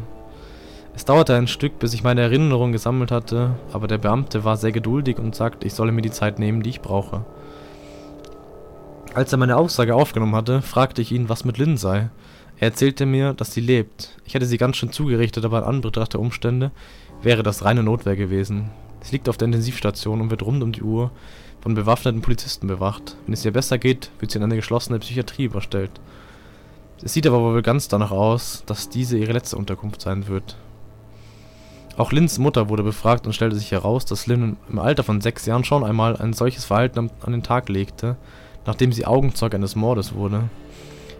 Es dauerte ein Stück, bis ich meine Erinnerungen gesammelt hatte, aber der Beamte war sehr geduldig und sagte, ich solle mir die Zeit nehmen, die ich brauche. Als er meine Aussage aufgenommen hatte, fragte ich ihn, was mit Lynn sei. Er erzählte mir, dass sie lebt. Ich hätte sie ganz schön zugerichtet, aber in Anbetracht der Umstände wäre das reine Notwehr gewesen. Sie liegt auf der Intensivstation und wird rund um die Uhr von bewaffneten Polizisten bewacht. Wenn es ihr besser geht, wird sie in eine geschlossene Psychiatrie überstellt. Es sieht aber wohl ganz danach aus, dass diese ihre letzte Unterkunft sein wird. Auch Lynns Mutter wurde befragt und stellte sich heraus, dass Lynn im Alter von sechs Jahren schon einmal ein solches Verhalten an den Tag legte, nachdem sie Augenzeug eines Mordes wurde.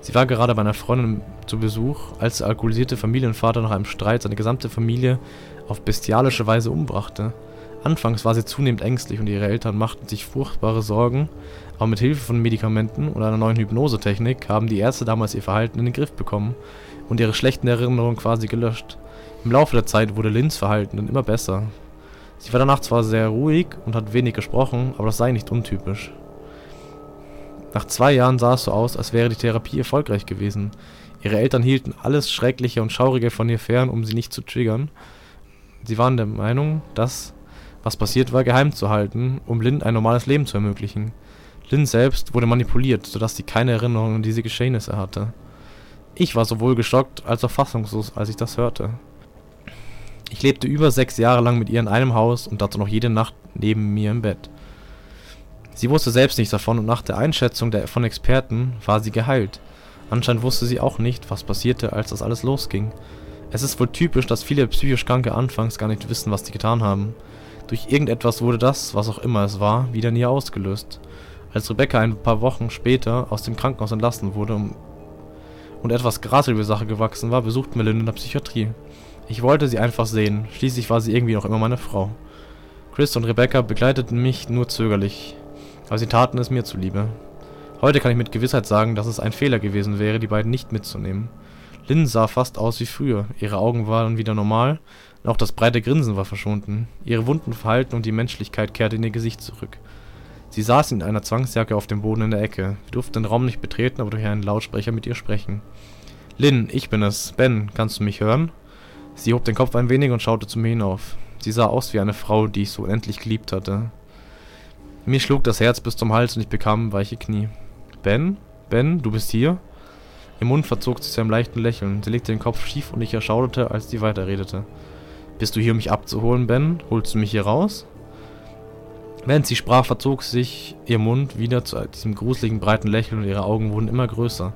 Sie war gerade bei einer Freundin zu Besuch, als der alkoholisierte Familienvater nach einem Streit seine gesamte Familie auf bestialische Weise umbrachte. Anfangs war sie zunehmend ängstlich und ihre Eltern machten sich furchtbare Sorgen, aber mit Hilfe von Medikamenten und einer neuen Hypnosetechnik haben die Ärzte damals ihr Verhalten in den Griff bekommen und ihre schlechten Erinnerungen quasi gelöscht. Im Laufe der Zeit wurde Lynns Verhalten dann immer besser. Sie war danach zwar sehr ruhig und hat wenig gesprochen, aber das sei nicht untypisch. Nach zwei Jahren sah es so aus, als wäre die Therapie erfolgreich gewesen. Ihre Eltern hielten alles Schreckliche und Schaurige von ihr fern, um sie nicht zu triggern. Sie waren der Meinung, das, was passiert war, geheim zu halten, um Lynn ein normales Leben zu ermöglichen. Lynn selbst wurde manipuliert, sodass sie keine Erinnerung an diese Geschehnisse hatte. Ich war sowohl geschockt als auch fassungslos, als ich das hörte. Ich lebte über sechs Jahre lang mit ihr in einem Haus und dazu noch jede Nacht neben mir im Bett. Sie wusste selbst nichts davon und nach der Einschätzung der, von Experten war sie geheilt. Anscheinend wusste sie auch nicht, was passierte, als das alles losging. Es ist wohl typisch, dass viele psychisch Kranke anfangs gar nicht wissen, was sie getan haben. Durch irgendetwas wurde das, was auch immer es war, wieder nie ausgelöst. Als Rebecca ein paar Wochen später aus dem Krankenhaus entlassen wurde und etwas Gras über die Sache gewachsen war, besuchten wir Lynn in der Psychiatrie. Ich wollte sie einfach sehen, schließlich war sie irgendwie noch immer meine Frau. Chris und Rebecca begleiteten mich nur zögerlich aber sie taten es mir zuliebe. Heute kann ich mit Gewissheit sagen, dass es ein Fehler gewesen wäre, die beiden nicht mitzunehmen. Lynn sah fast aus wie früher, ihre Augen waren wieder normal, auch das breite Grinsen war verschwunden. Ihre wunden Verhalten und die Menschlichkeit kehrte in ihr Gesicht zurück. Sie saß in einer Zwangsjacke auf dem Boden in der Ecke. Wir durften den Raum nicht betreten, aber durch einen Lautsprecher mit ihr sprechen. Lynn, ich bin es. Ben, kannst du mich hören? Sie hob den Kopf ein wenig und schaute zu mir hinauf. Sie sah aus wie eine Frau, die ich so unendlich geliebt hatte. Mir schlug das Herz bis zum Hals und ich bekam weiche Knie. Ben? Ben, du bist hier? Ihr Mund verzog sich zu einem leichten Lächeln. Sie legte den Kopf schief und ich erschauderte, als sie weiterredete. Bist du hier, um mich abzuholen, Ben? Holst du mich hier raus? Während sie sprach, verzog sich ihr Mund wieder zu diesem gruseligen breiten Lächeln und ihre Augen wurden immer größer.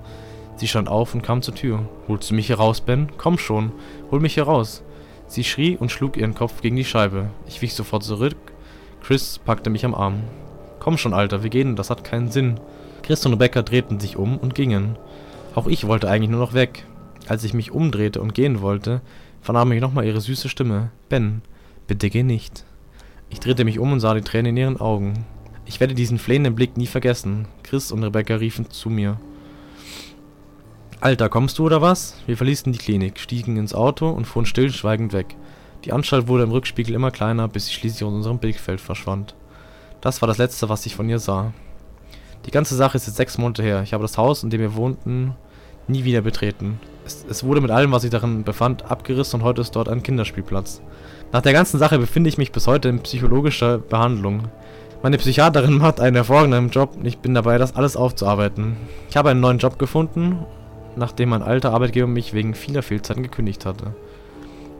Sie stand auf und kam zur Tür. Holst du mich hier raus, Ben? Komm schon, hol mich hier raus. Sie schrie und schlug ihren Kopf gegen die Scheibe. Ich wich sofort zurück Chris packte mich am Arm. Komm schon, Alter, wir gehen, das hat keinen Sinn. Chris und Rebecca drehten sich um und gingen. Auch ich wollte eigentlich nur noch weg. Als ich mich umdrehte und gehen wollte, vernahm ich nochmal ihre süße Stimme. Ben, bitte geh nicht. Ich drehte mich um und sah die Tränen in ihren Augen. Ich werde diesen flehenden Blick nie vergessen. Chris und Rebecca riefen zu mir. Alter, kommst du oder was? Wir verließen die Klinik, stiegen ins Auto und fuhren stillschweigend weg. Die Anstalt wurde im Rückspiegel immer kleiner, bis sie schließlich aus unserem Blickfeld verschwand. Das war das letzte, was ich von ihr sah. Die ganze Sache ist jetzt sechs Monate her. Ich habe das Haus, in dem wir wohnten, nie wieder betreten. Es, es wurde mit allem, was sich darin befand, abgerissen und heute ist dort ein Kinderspielplatz. Nach der ganzen Sache befinde ich mich bis heute in psychologischer Behandlung. Meine Psychiaterin macht einen hervorragenden Job und ich bin dabei, das alles aufzuarbeiten. Ich habe einen neuen Job gefunden, nachdem mein alter Arbeitgeber mich wegen vieler Fehlzeiten gekündigt hatte.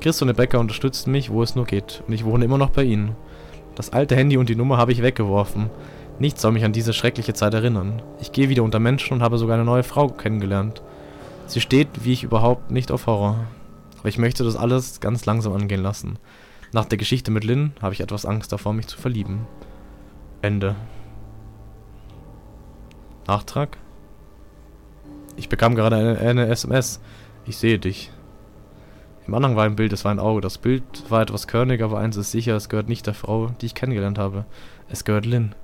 Chris und Rebecca unterstützen mich, wo es nur geht, und ich wohne immer noch bei ihnen. Das alte Handy und die Nummer habe ich weggeworfen. Nichts soll mich an diese schreckliche Zeit erinnern. Ich gehe wieder unter Menschen und habe sogar eine neue Frau kennengelernt. Sie steht, wie ich überhaupt, nicht auf Horror. Aber ich möchte das alles ganz langsam angehen lassen. Nach der Geschichte mit Lynn habe ich etwas Angst davor, mich zu verlieben. Ende. Nachtrag? Ich bekam gerade eine, eine SMS. Ich sehe dich. Im Anhang war ein Bild, es war ein Auge. Das Bild war etwas körnig, aber eins ist sicher, es gehört nicht der Frau, die ich kennengelernt habe. Es gehört Lynn.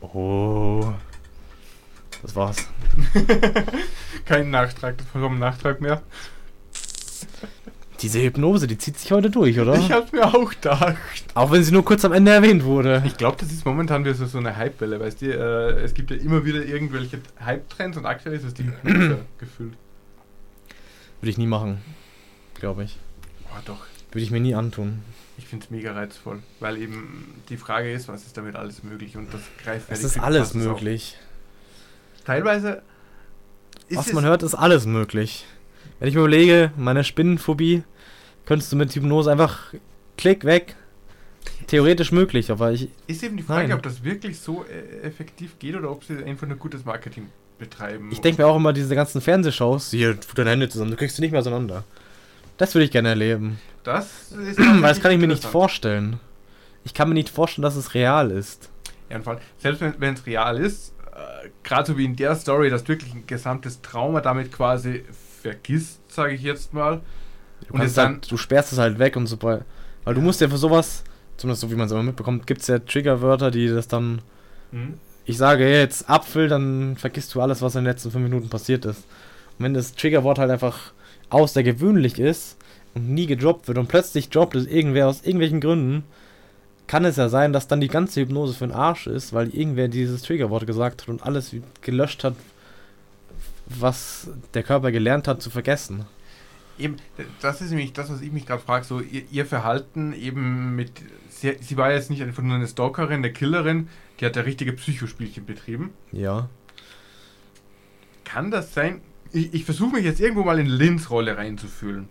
Oh. Das war's. Kein Nachtrag, warum Nachtrag mehr? Diese Hypnose, die zieht sich heute durch, oder? Ich hab's mir auch gedacht. Auch wenn sie nur kurz am Ende erwähnt wurde. Ich glaube, das ist momentan wieder so, so eine Hype-Welle, weißt du, äh, es gibt ja immer wieder irgendwelche Hype-Trends und aktuell ist es die Hypnose gefühlt. Würde ich nie machen. Glaube ich. Boah, doch. Würde ich mir nie antun. Ich finde es mega reizvoll, weil eben die Frage ist, was ist damit alles möglich und das greift Es ist alles möglich. Teilweise ist Was man hört, ist alles möglich. Wenn ich mir überlege, meine Spinnenphobie, könntest du mit Hypnose einfach klick weg. Theoretisch möglich, aber ich. Ist eben die Frage, Nein. ob das wirklich so äh, effektiv geht oder ob sie einfach nur gutes Marketing betreiben. Ich denke mir auch immer, diese ganzen Fernsehshows, hier, tu deine Hände zusammen, du kriegst sie nicht mehr auseinander. Das würde ich gerne erleben. das ist Weil das kann ich mir nicht vorstellen. Ich kann mir nicht vorstellen, dass es real ist. Ja, und vor allem, selbst wenn es real ist, gerade so wie in der Story, dass du wirklich ein gesamtes Trauma damit quasi vergisst, sage ich jetzt mal. Du, Und dann- halt, du sperrst es halt weg und so. Weil du musst ja für sowas, zumindest so wie man es immer mitbekommt, gibt es ja Triggerwörter, die das dann. Ich sage jetzt Apfel, dann vergisst du alles, was in den letzten fünf Minuten passiert ist. Und wenn das Triggerwort halt einfach außergewöhnlich ist und nie gedroppt wird und plötzlich droppt es irgendwer aus irgendwelchen Gründen, kann es ja sein, dass dann die ganze Hypnose für den Arsch ist, weil irgendwer dieses Triggerwort gesagt hat und alles gelöscht hat, was der Körper gelernt hat zu vergessen. Eben, das ist nämlich das, was ich mich gerade frage, so ihr, ihr Verhalten eben mit, sie, sie war jetzt nicht einfach nur eine Stalkerin, eine Killerin, die hat ja richtige Psychospielchen betrieben. Ja. Kann das sein? Ich, ich versuche mich jetzt irgendwo mal in Lins Rolle reinzufühlen.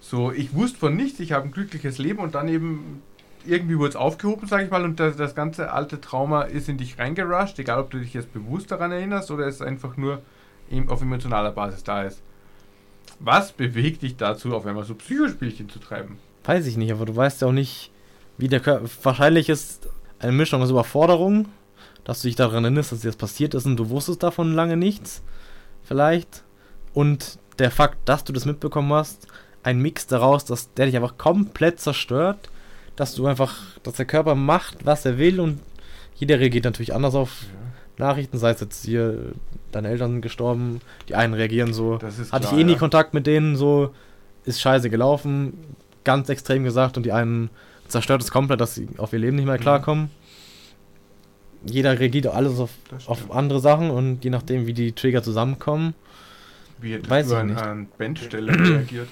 So, ich wusste von nichts, ich habe ein glückliches Leben und dann eben irgendwie wurde es aufgehoben, sage ich mal, und das, das ganze alte Trauma ist in dich reingerusht, egal ob du dich jetzt bewusst daran erinnerst oder es einfach nur auf emotionaler Basis da ist. Was bewegt dich dazu, auf einmal so Psychospielchen zu treiben? Weiß ich nicht, aber du weißt ja auch nicht, wie der Körper. Wahrscheinlich ist eine Mischung aus Überforderung, dass du dich daran erinnerst, dass dir das passiert ist und du wusstest davon lange nichts. Vielleicht. Und der Fakt, dass du das mitbekommen hast, ein Mix daraus, dass der dich einfach komplett zerstört, dass du einfach, dass der Körper macht, was er will und jeder reagiert natürlich anders auf Nachrichten, sei es jetzt hier, deine Eltern sind gestorben, die einen reagieren so, hatte klar, ich eh nie ja. Kontakt mit denen, so, ist scheiße gelaufen, ganz extrem gesagt, und die einen zerstört es komplett, dass sie auf ihr Leben nicht mehr Mhm. klarkommen. Jeder reagiert alles auf, auf andere Sachen und je nachdem, wie die Trigger zusammenkommen, Wie hättest Weiß du an, nicht. an Bandstelle reagiert?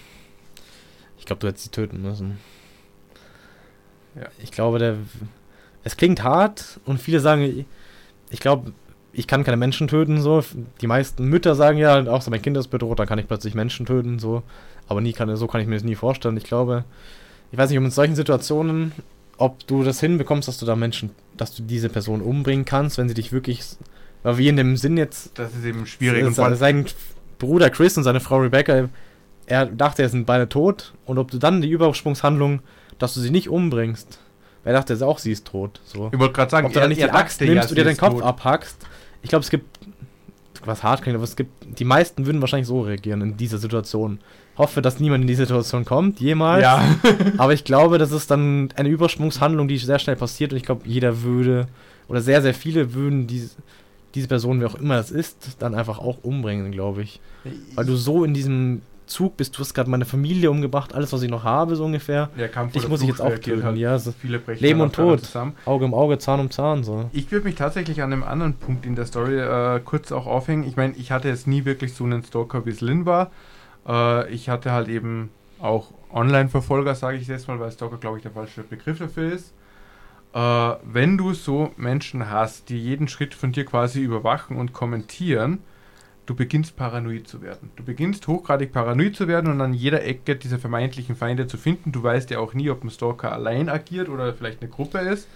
ich glaube, du hättest sie töten müssen. Ja. Ich glaube, der. Es klingt hart und viele sagen, ich glaube, ich kann keine Menschen töten, so. Die meisten Mütter sagen ja, auch so mein Kind ist bedroht, dann kann ich plötzlich Menschen töten, so. Aber nie kann, so kann ich mir das nie vorstellen. Ich glaube, ich weiß nicht, ob in solchen Situationen, ob du das hinbekommst, dass du da Menschen, dass du diese Person umbringen kannst, wenn sie dich wirklich, weil wie in dem Sinn jetzt, Das ist eben schwierig. Und se- vor allem- sein Bruder Chris und seine Frau Rebecca, er dachte, er sind beide tot und ob du dann die Übersprungshandlung, dass du sie nicht umbringst, er dachte er auch, sie ist tot, so. ich wollte gerade sagen, Ob du dann nicht die Axt dachte ja, nimmst und dir den ist Kopf tot. abhackst. Ich glaube, es gibt, was hart klingt, aber es gibt, die meisten würden wahrscheinlich so reagieren in dieser Situation. Hoffe, dass niemand in die Situation kommt, jemals. Ja. Aber ich glaube, das ist dann eine Übersprungshandlung, die sehr schnell passiert und ich glaube, jeder würde, oder sehr, sehr viele würden diese, diese Person, wer auch immer das ist, dann einfach auch umbringen, glaube ich. Weil du so in diesem Zug bist, du hast gerade meine Familie umgebracht, alles, was ich noch habe, so ungefähr. Der Kampf Dich muss ich Flucht jetzt auch töten, halt. ja, so Viele brechen Leben und Tod. Zusammen. Auge um Auge, Zahn um Zahn, so. Ich würde mich tatsächlich an einem anderen Punkt in der Story äh, kurz auch aufhängen. Ich meine, ich hatte jetzt nie wirklich so einen Stalker, wie es Lin war. Äh, ich hatte halt eben auch Online-Verfolger, sage ich jetzt mal, weil Stalker, glaube ich, der falsche Begriff dafür ist. Äh, wenn du so Menschen hast, die jeden Schritt von dir quasi überwachen und kommentieren, du beginnst paranoid zu werden. Du beginnst hochgradig paranoid zu werden und an jeder Ecke diese vermeintlichen Feinde zu finden. Du weißt ja auch nie, ob ein Stalker allein agiert oder vielleicht eine Gruppe ist.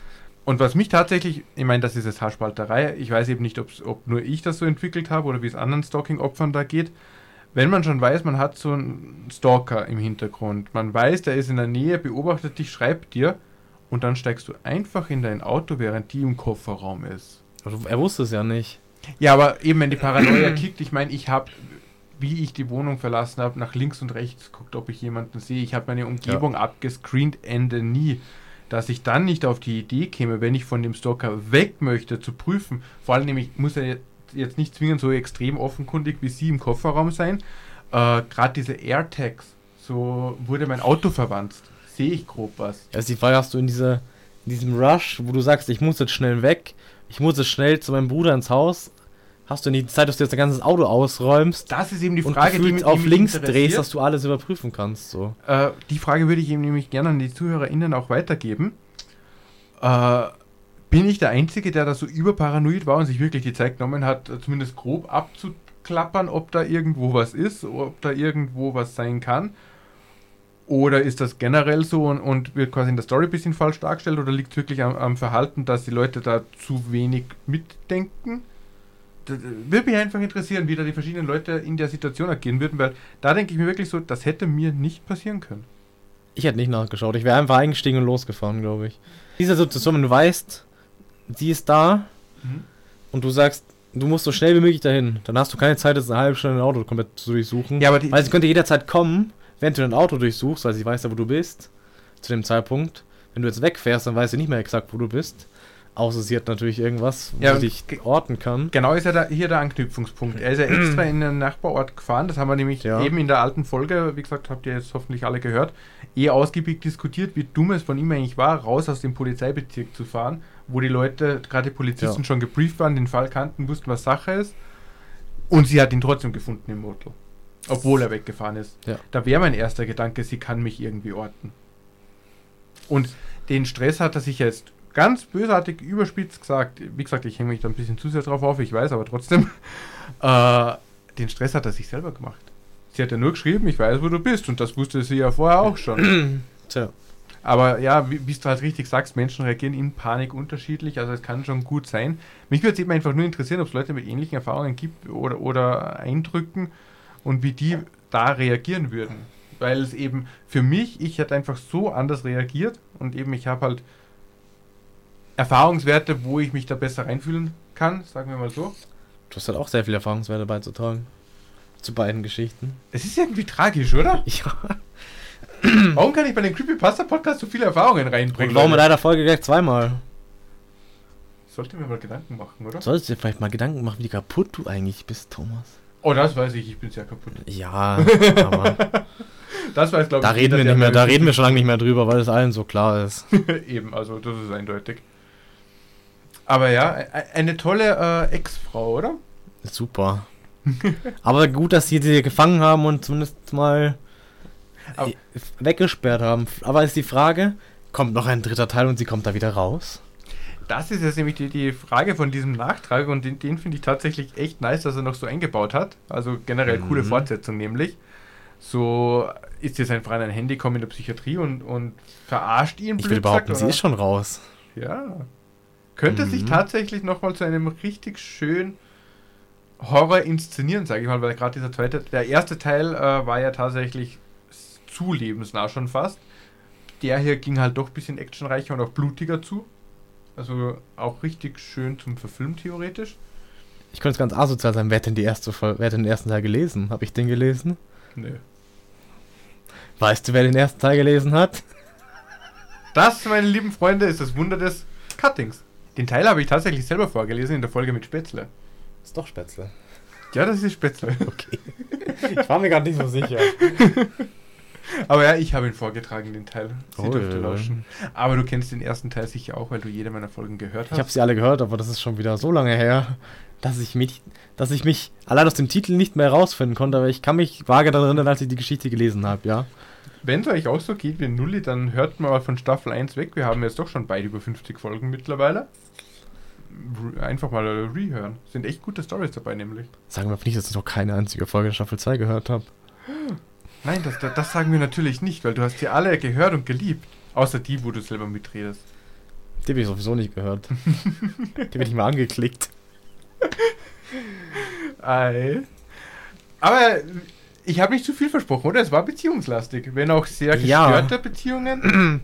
Und was mich tatsächlich, ich meine, das ist jetzt Haarspalterei, ich weiß eben nicht, ob nur ich das so entwickelt habe oder wie es anderen Stalking-Opfern da geht. Wenn man schon weiß, man hat so einen Stalker im Hintergrund, man weiß, der ist in der Nähe, beobachtet dich, schreibt dir und dann steigst du einfach in dein Auto, während die im Kofferraum ist. Aber Er wusste es ja nicht. Ja, aber eben wenn die Paranoia kickt, ich meine, ich habe, wie ich die Wohnung verlassen habe, nach links und rechts geguckt, ob ich jemanden sehe. Ich habe meine Umgebung abgescreent, Ende nie. Dass ich dann nicht auf die Idee käme, wenn ich von dem Stalker weg möchte, zu prüfen. Vor allem nämlich muss er jetzt nicht zwingend so extrem offenkundig wie sie im Kofferraum sein. Äh, Gerade diese AirTags, so wurde mein Auto verwandt. Sehe ich grob was. Also die Frage hast du in, dieser, in diesem Rush, wo du sagst, ich muss jetzt schnell weg, ich muss jetzt schnell zu meinem Bruder ins Haus. Hast du nicht die Zeit, dass du jetzt dein ganzes Auto ausräumst Das ist eben die und Frage, gefühlt mich- auf mich links drehst, dass du alles überprüfen kannst. So. Äh, die Frage würde ich ihm nämlich gerne an die ZuhörerInnen auch weitergeben. Äh, bin ich der Einzige, der da so überparanoid war und sich wirklich die Zeit genommen hat, zumindest grob abzuklappern, ob da irgendwo was ist, ob da irgendwo was sein kann? Oder ist das generell so und, und wird quasi in der Story ein bisschen falsch dargestellt oder liegt es wirklich am, am Verhalten, dass die Leute da zu wenig mitdenken? Das, würde mich einfach interessieren, wie da die verschiedenen Leute in der Situation agieren würden, weil da denke ich mir wirklich so, das hätte mir nicht passieren können. Ich hätte nicht nachgeschaut. Ich wäre einfach eingestiegen und losgefahren, glaube ich. In dieser Situation, wenn du weißt, sie ist da und du sagst, du musst so schnell wie möglich dahin, dann hast du keine Zeit, jetzt eine halbe Stunde ein Auto komplett zu durchsuchen. Ja, aber die, Weil sie könnte jederzeit kommen, während du dein Auto durchsuchst, weil sie weiß ja, wo du bist, zu dem Zeitpunkt. Wenn du jetzt wegfährst, dann weiß sie nicht mehr exakt, wo du bist. Außer sie hat natürlich irgendwas, wo Ja, sie dich orten kann. genau ist ja da, hier der Anknüpfungspunkt. Er ist ja extra in den Nachbarort gefahren, das haben wir nämlich Ja. eben in der alten Folge, wie gesagt, habt ihr jetzt hoffentlich alle gehört, eh ausgiebig diskutiert, wie dumm es von ihm eigentlich war, raus aus dem Polizeibezirk zu fahren, wo die Leute, gerade die Polizisten Ja. schon gebrieft waren, den Fall kannten, wussten, was Sache ist. Und sie hat ihn trotzdem gefunden im Motel. Obwohl er weggefahren ist. Ja. Da wäre mein erster Gedanke, sie kann mich irgendwie orten. Und den Stress hat er sich jetzt ganz bösartig überspitzt gesagt. Wie gesagt, ich hänge mich da ein bisschen zu sehr drauf auf, ich weiß, aber trotzdem. Äh, den Stress hat er sich selber gemacht. Sie hat ja nur geschrieben, ich weiß, wo du bist. Und das wusste sie ja vorher auch schon. Tja. Aber ja, wie wie du halt richtig sagst, Menschen reagieren in Panik unterschiedlich. Also es kann schon gut sein. Mich würde es eben einfach nur interessieren, ob es Leute mit ähnlichen Erfahrungen gibt oder, oder Eindrücken und wie die da reagieren würden. Weil es eben für mich, ich hätte einfach so anders reagiert und eben ich habe halt Erfahrungswerte, wo ich mich da besser reinfühlen kann, sagen wir mal so. Du hast halt auch sehr viele Erfahrungswerte beizutragen. Zu beiden Geschichten. Es ist irgendwie tragisch, oder? Ja. Warum kann ich bei den Creepypasta-Podcast so viele Erfahrungen reinbringen? Und warum in einer Folge gleich zweimal? Sollte mir mal Gedanken machen, oder? Solltest du dir vielleicht mal Gedanken machen, wie kaputt du eigentlich bist, Thomas? Oh, das weiß ich, ich bin sehr kaputt. Ja, aber Das weiß, glaube da ich, reden wir nicht mehr, da reden wir schon lange nicht mehr drüber, weil es allen so klar ist. Eben, also das ist eindeutig. Aber ja, e- eine tolle äh, Ex-Frau, oder? Super. Aber gut, dass sie sie gefangen haben und zumindest mal Aber- weggesperrt haben. Aber ist die Frage, kommt noch ein dritter Teil und sie kommt da wieder raus? Das ist jetzt nämlich die, die Frage von diesem Nachtrag und den, den finde ich tatsächlich echt nice, dass er noch so eingebaut hat. Also generell coole Mhm. Fortsetzung nämlich. So ist jetzt einfach an ein Handy kommen in der Psychiatrie und, und verarscht ihn Ich will behaupten, gesagt, sie ist schon raus. Ja. Könnte sich Mhm. tatsächlich nochmal zu einem richtig schön Horror inszenieren, sage ich mal, weil gerade dieser zweite, der erste Teil äh, war ja tatsächlich zu lebensnah schon fast. Der hier ging halt doch ein bisschen actionreicher und auch blutiger zu. Also auch richtig schön zum Verfilmen theoretisch. Ich könnte es ganz asozial sein. Wer hat denn, die erste, wer hat denn den ersten Teil gelesen? Habe ich den gelesen? Nö. Weißt du, wer den ersten Teil gelesen hat? Das, meine lieben Freunde, ist das Wunder des Cuttings. Den Teil habe ich tatsächlich selber vorgelesen in der Folge mit Spätzle. Ist doch Spätzle. Ja, das ist Spätzle. Okay. Ich war mir gerade nicht so sicher. Aber ja, ich habe ihn vorgetragen, den Teil. Sie Oh, dürfte ja. lauschen. Aber du kennst den ersten Teil sicher auch, weil du jede meiner Folgen gehört Ich hast. habe sie alle gehört, aber das ist schon wieder so lange her, dass ich mich, dass ich mich allein aus dem Titel nicht mehr rausfinden konnte, aber ich kann mich vage daran erinnern, als ich die Geschichte gelesen habe, ja. Wenn es euch auch so geht wie Nulli, dann hört mal von Staffel 1 weg. Wir haben jetzt doch schon beide über 50 Folgen mittlerweile. Einfach mal rehören. Sind echt gute Stories dabei, nämlich. Sagen wir nicht, dass ich noch keine einzige Folge in Staffel 2 gehört habe. Nein, das, das, sagen wir natürlich nicht, weil du hast die alle gehört und geliebt. Außer die, wo du selber mitredest. Die habe ich sowieso nicht gehört. die bin ich mal angeklickt. Ei. Aber ich habe nicht zu viel versprochen, oder? Es war beziehungslastig. Wenn auch sehr Ja. gestörte Beziehungen.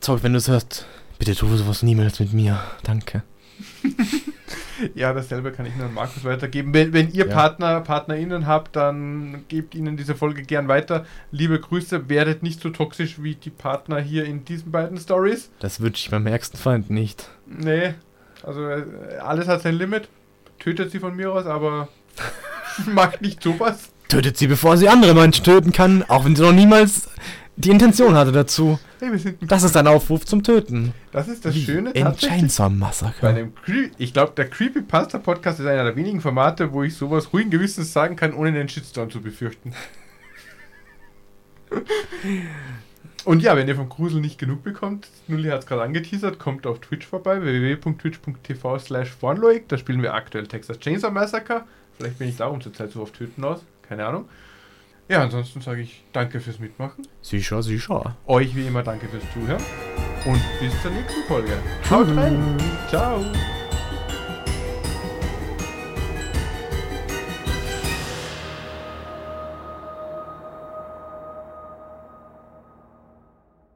Sorry, wenn du es hörst, bitte tu sowas niemals mit mir. Danke. Ja, dasselbe kann ich nur an Markus weitergeben. Wenn, wenn ihr Ja. Partner, PartnerInnen habt, dann gebt ihnen diese Folge gern weiter. Liebe Grüße, werdet nicht so toxisch wie die Partner hier in diesen beiden Stories. Das wünsche ich meinem ärgsten Feind nicht. Nee, also äh, alles hat sein Limit. Tötet sie von mir aus, aber macht nicht sowas. Tötet sie, bevor sie andere Menschen töten kann, auch wenn sie noch niemals die Intention hatte dazu. Hey, Das ist ein Aufruf zum Töten. das ist das Wie Schöne in. Chainsaw Massacre. ich glaube, der Creepypasta Podcast ist einer der wenigen Formate, wo ich sowas ruhigen Gewissens sagen kann, ohne den Shitstorm zu befürchten. Und ja, wenn ihr vom Grusel nicht genug bekommt, Nulli hat es gerade angeteasert, kommt auf Twitch vorbei, www.twitch.tv slash Da spielen wir aktuell Texas Chainsaw Massacre. Vielleicht bin ich darum zurzeit so auf Töten aus, keine Ahnung. Ja, ansonsten sage ich danke fürs Mitmachen. Sicher, sicher. Euch wie immer danke fürs Zuhören. Und bis zur nächsten Folge. Haut rein. Ciao.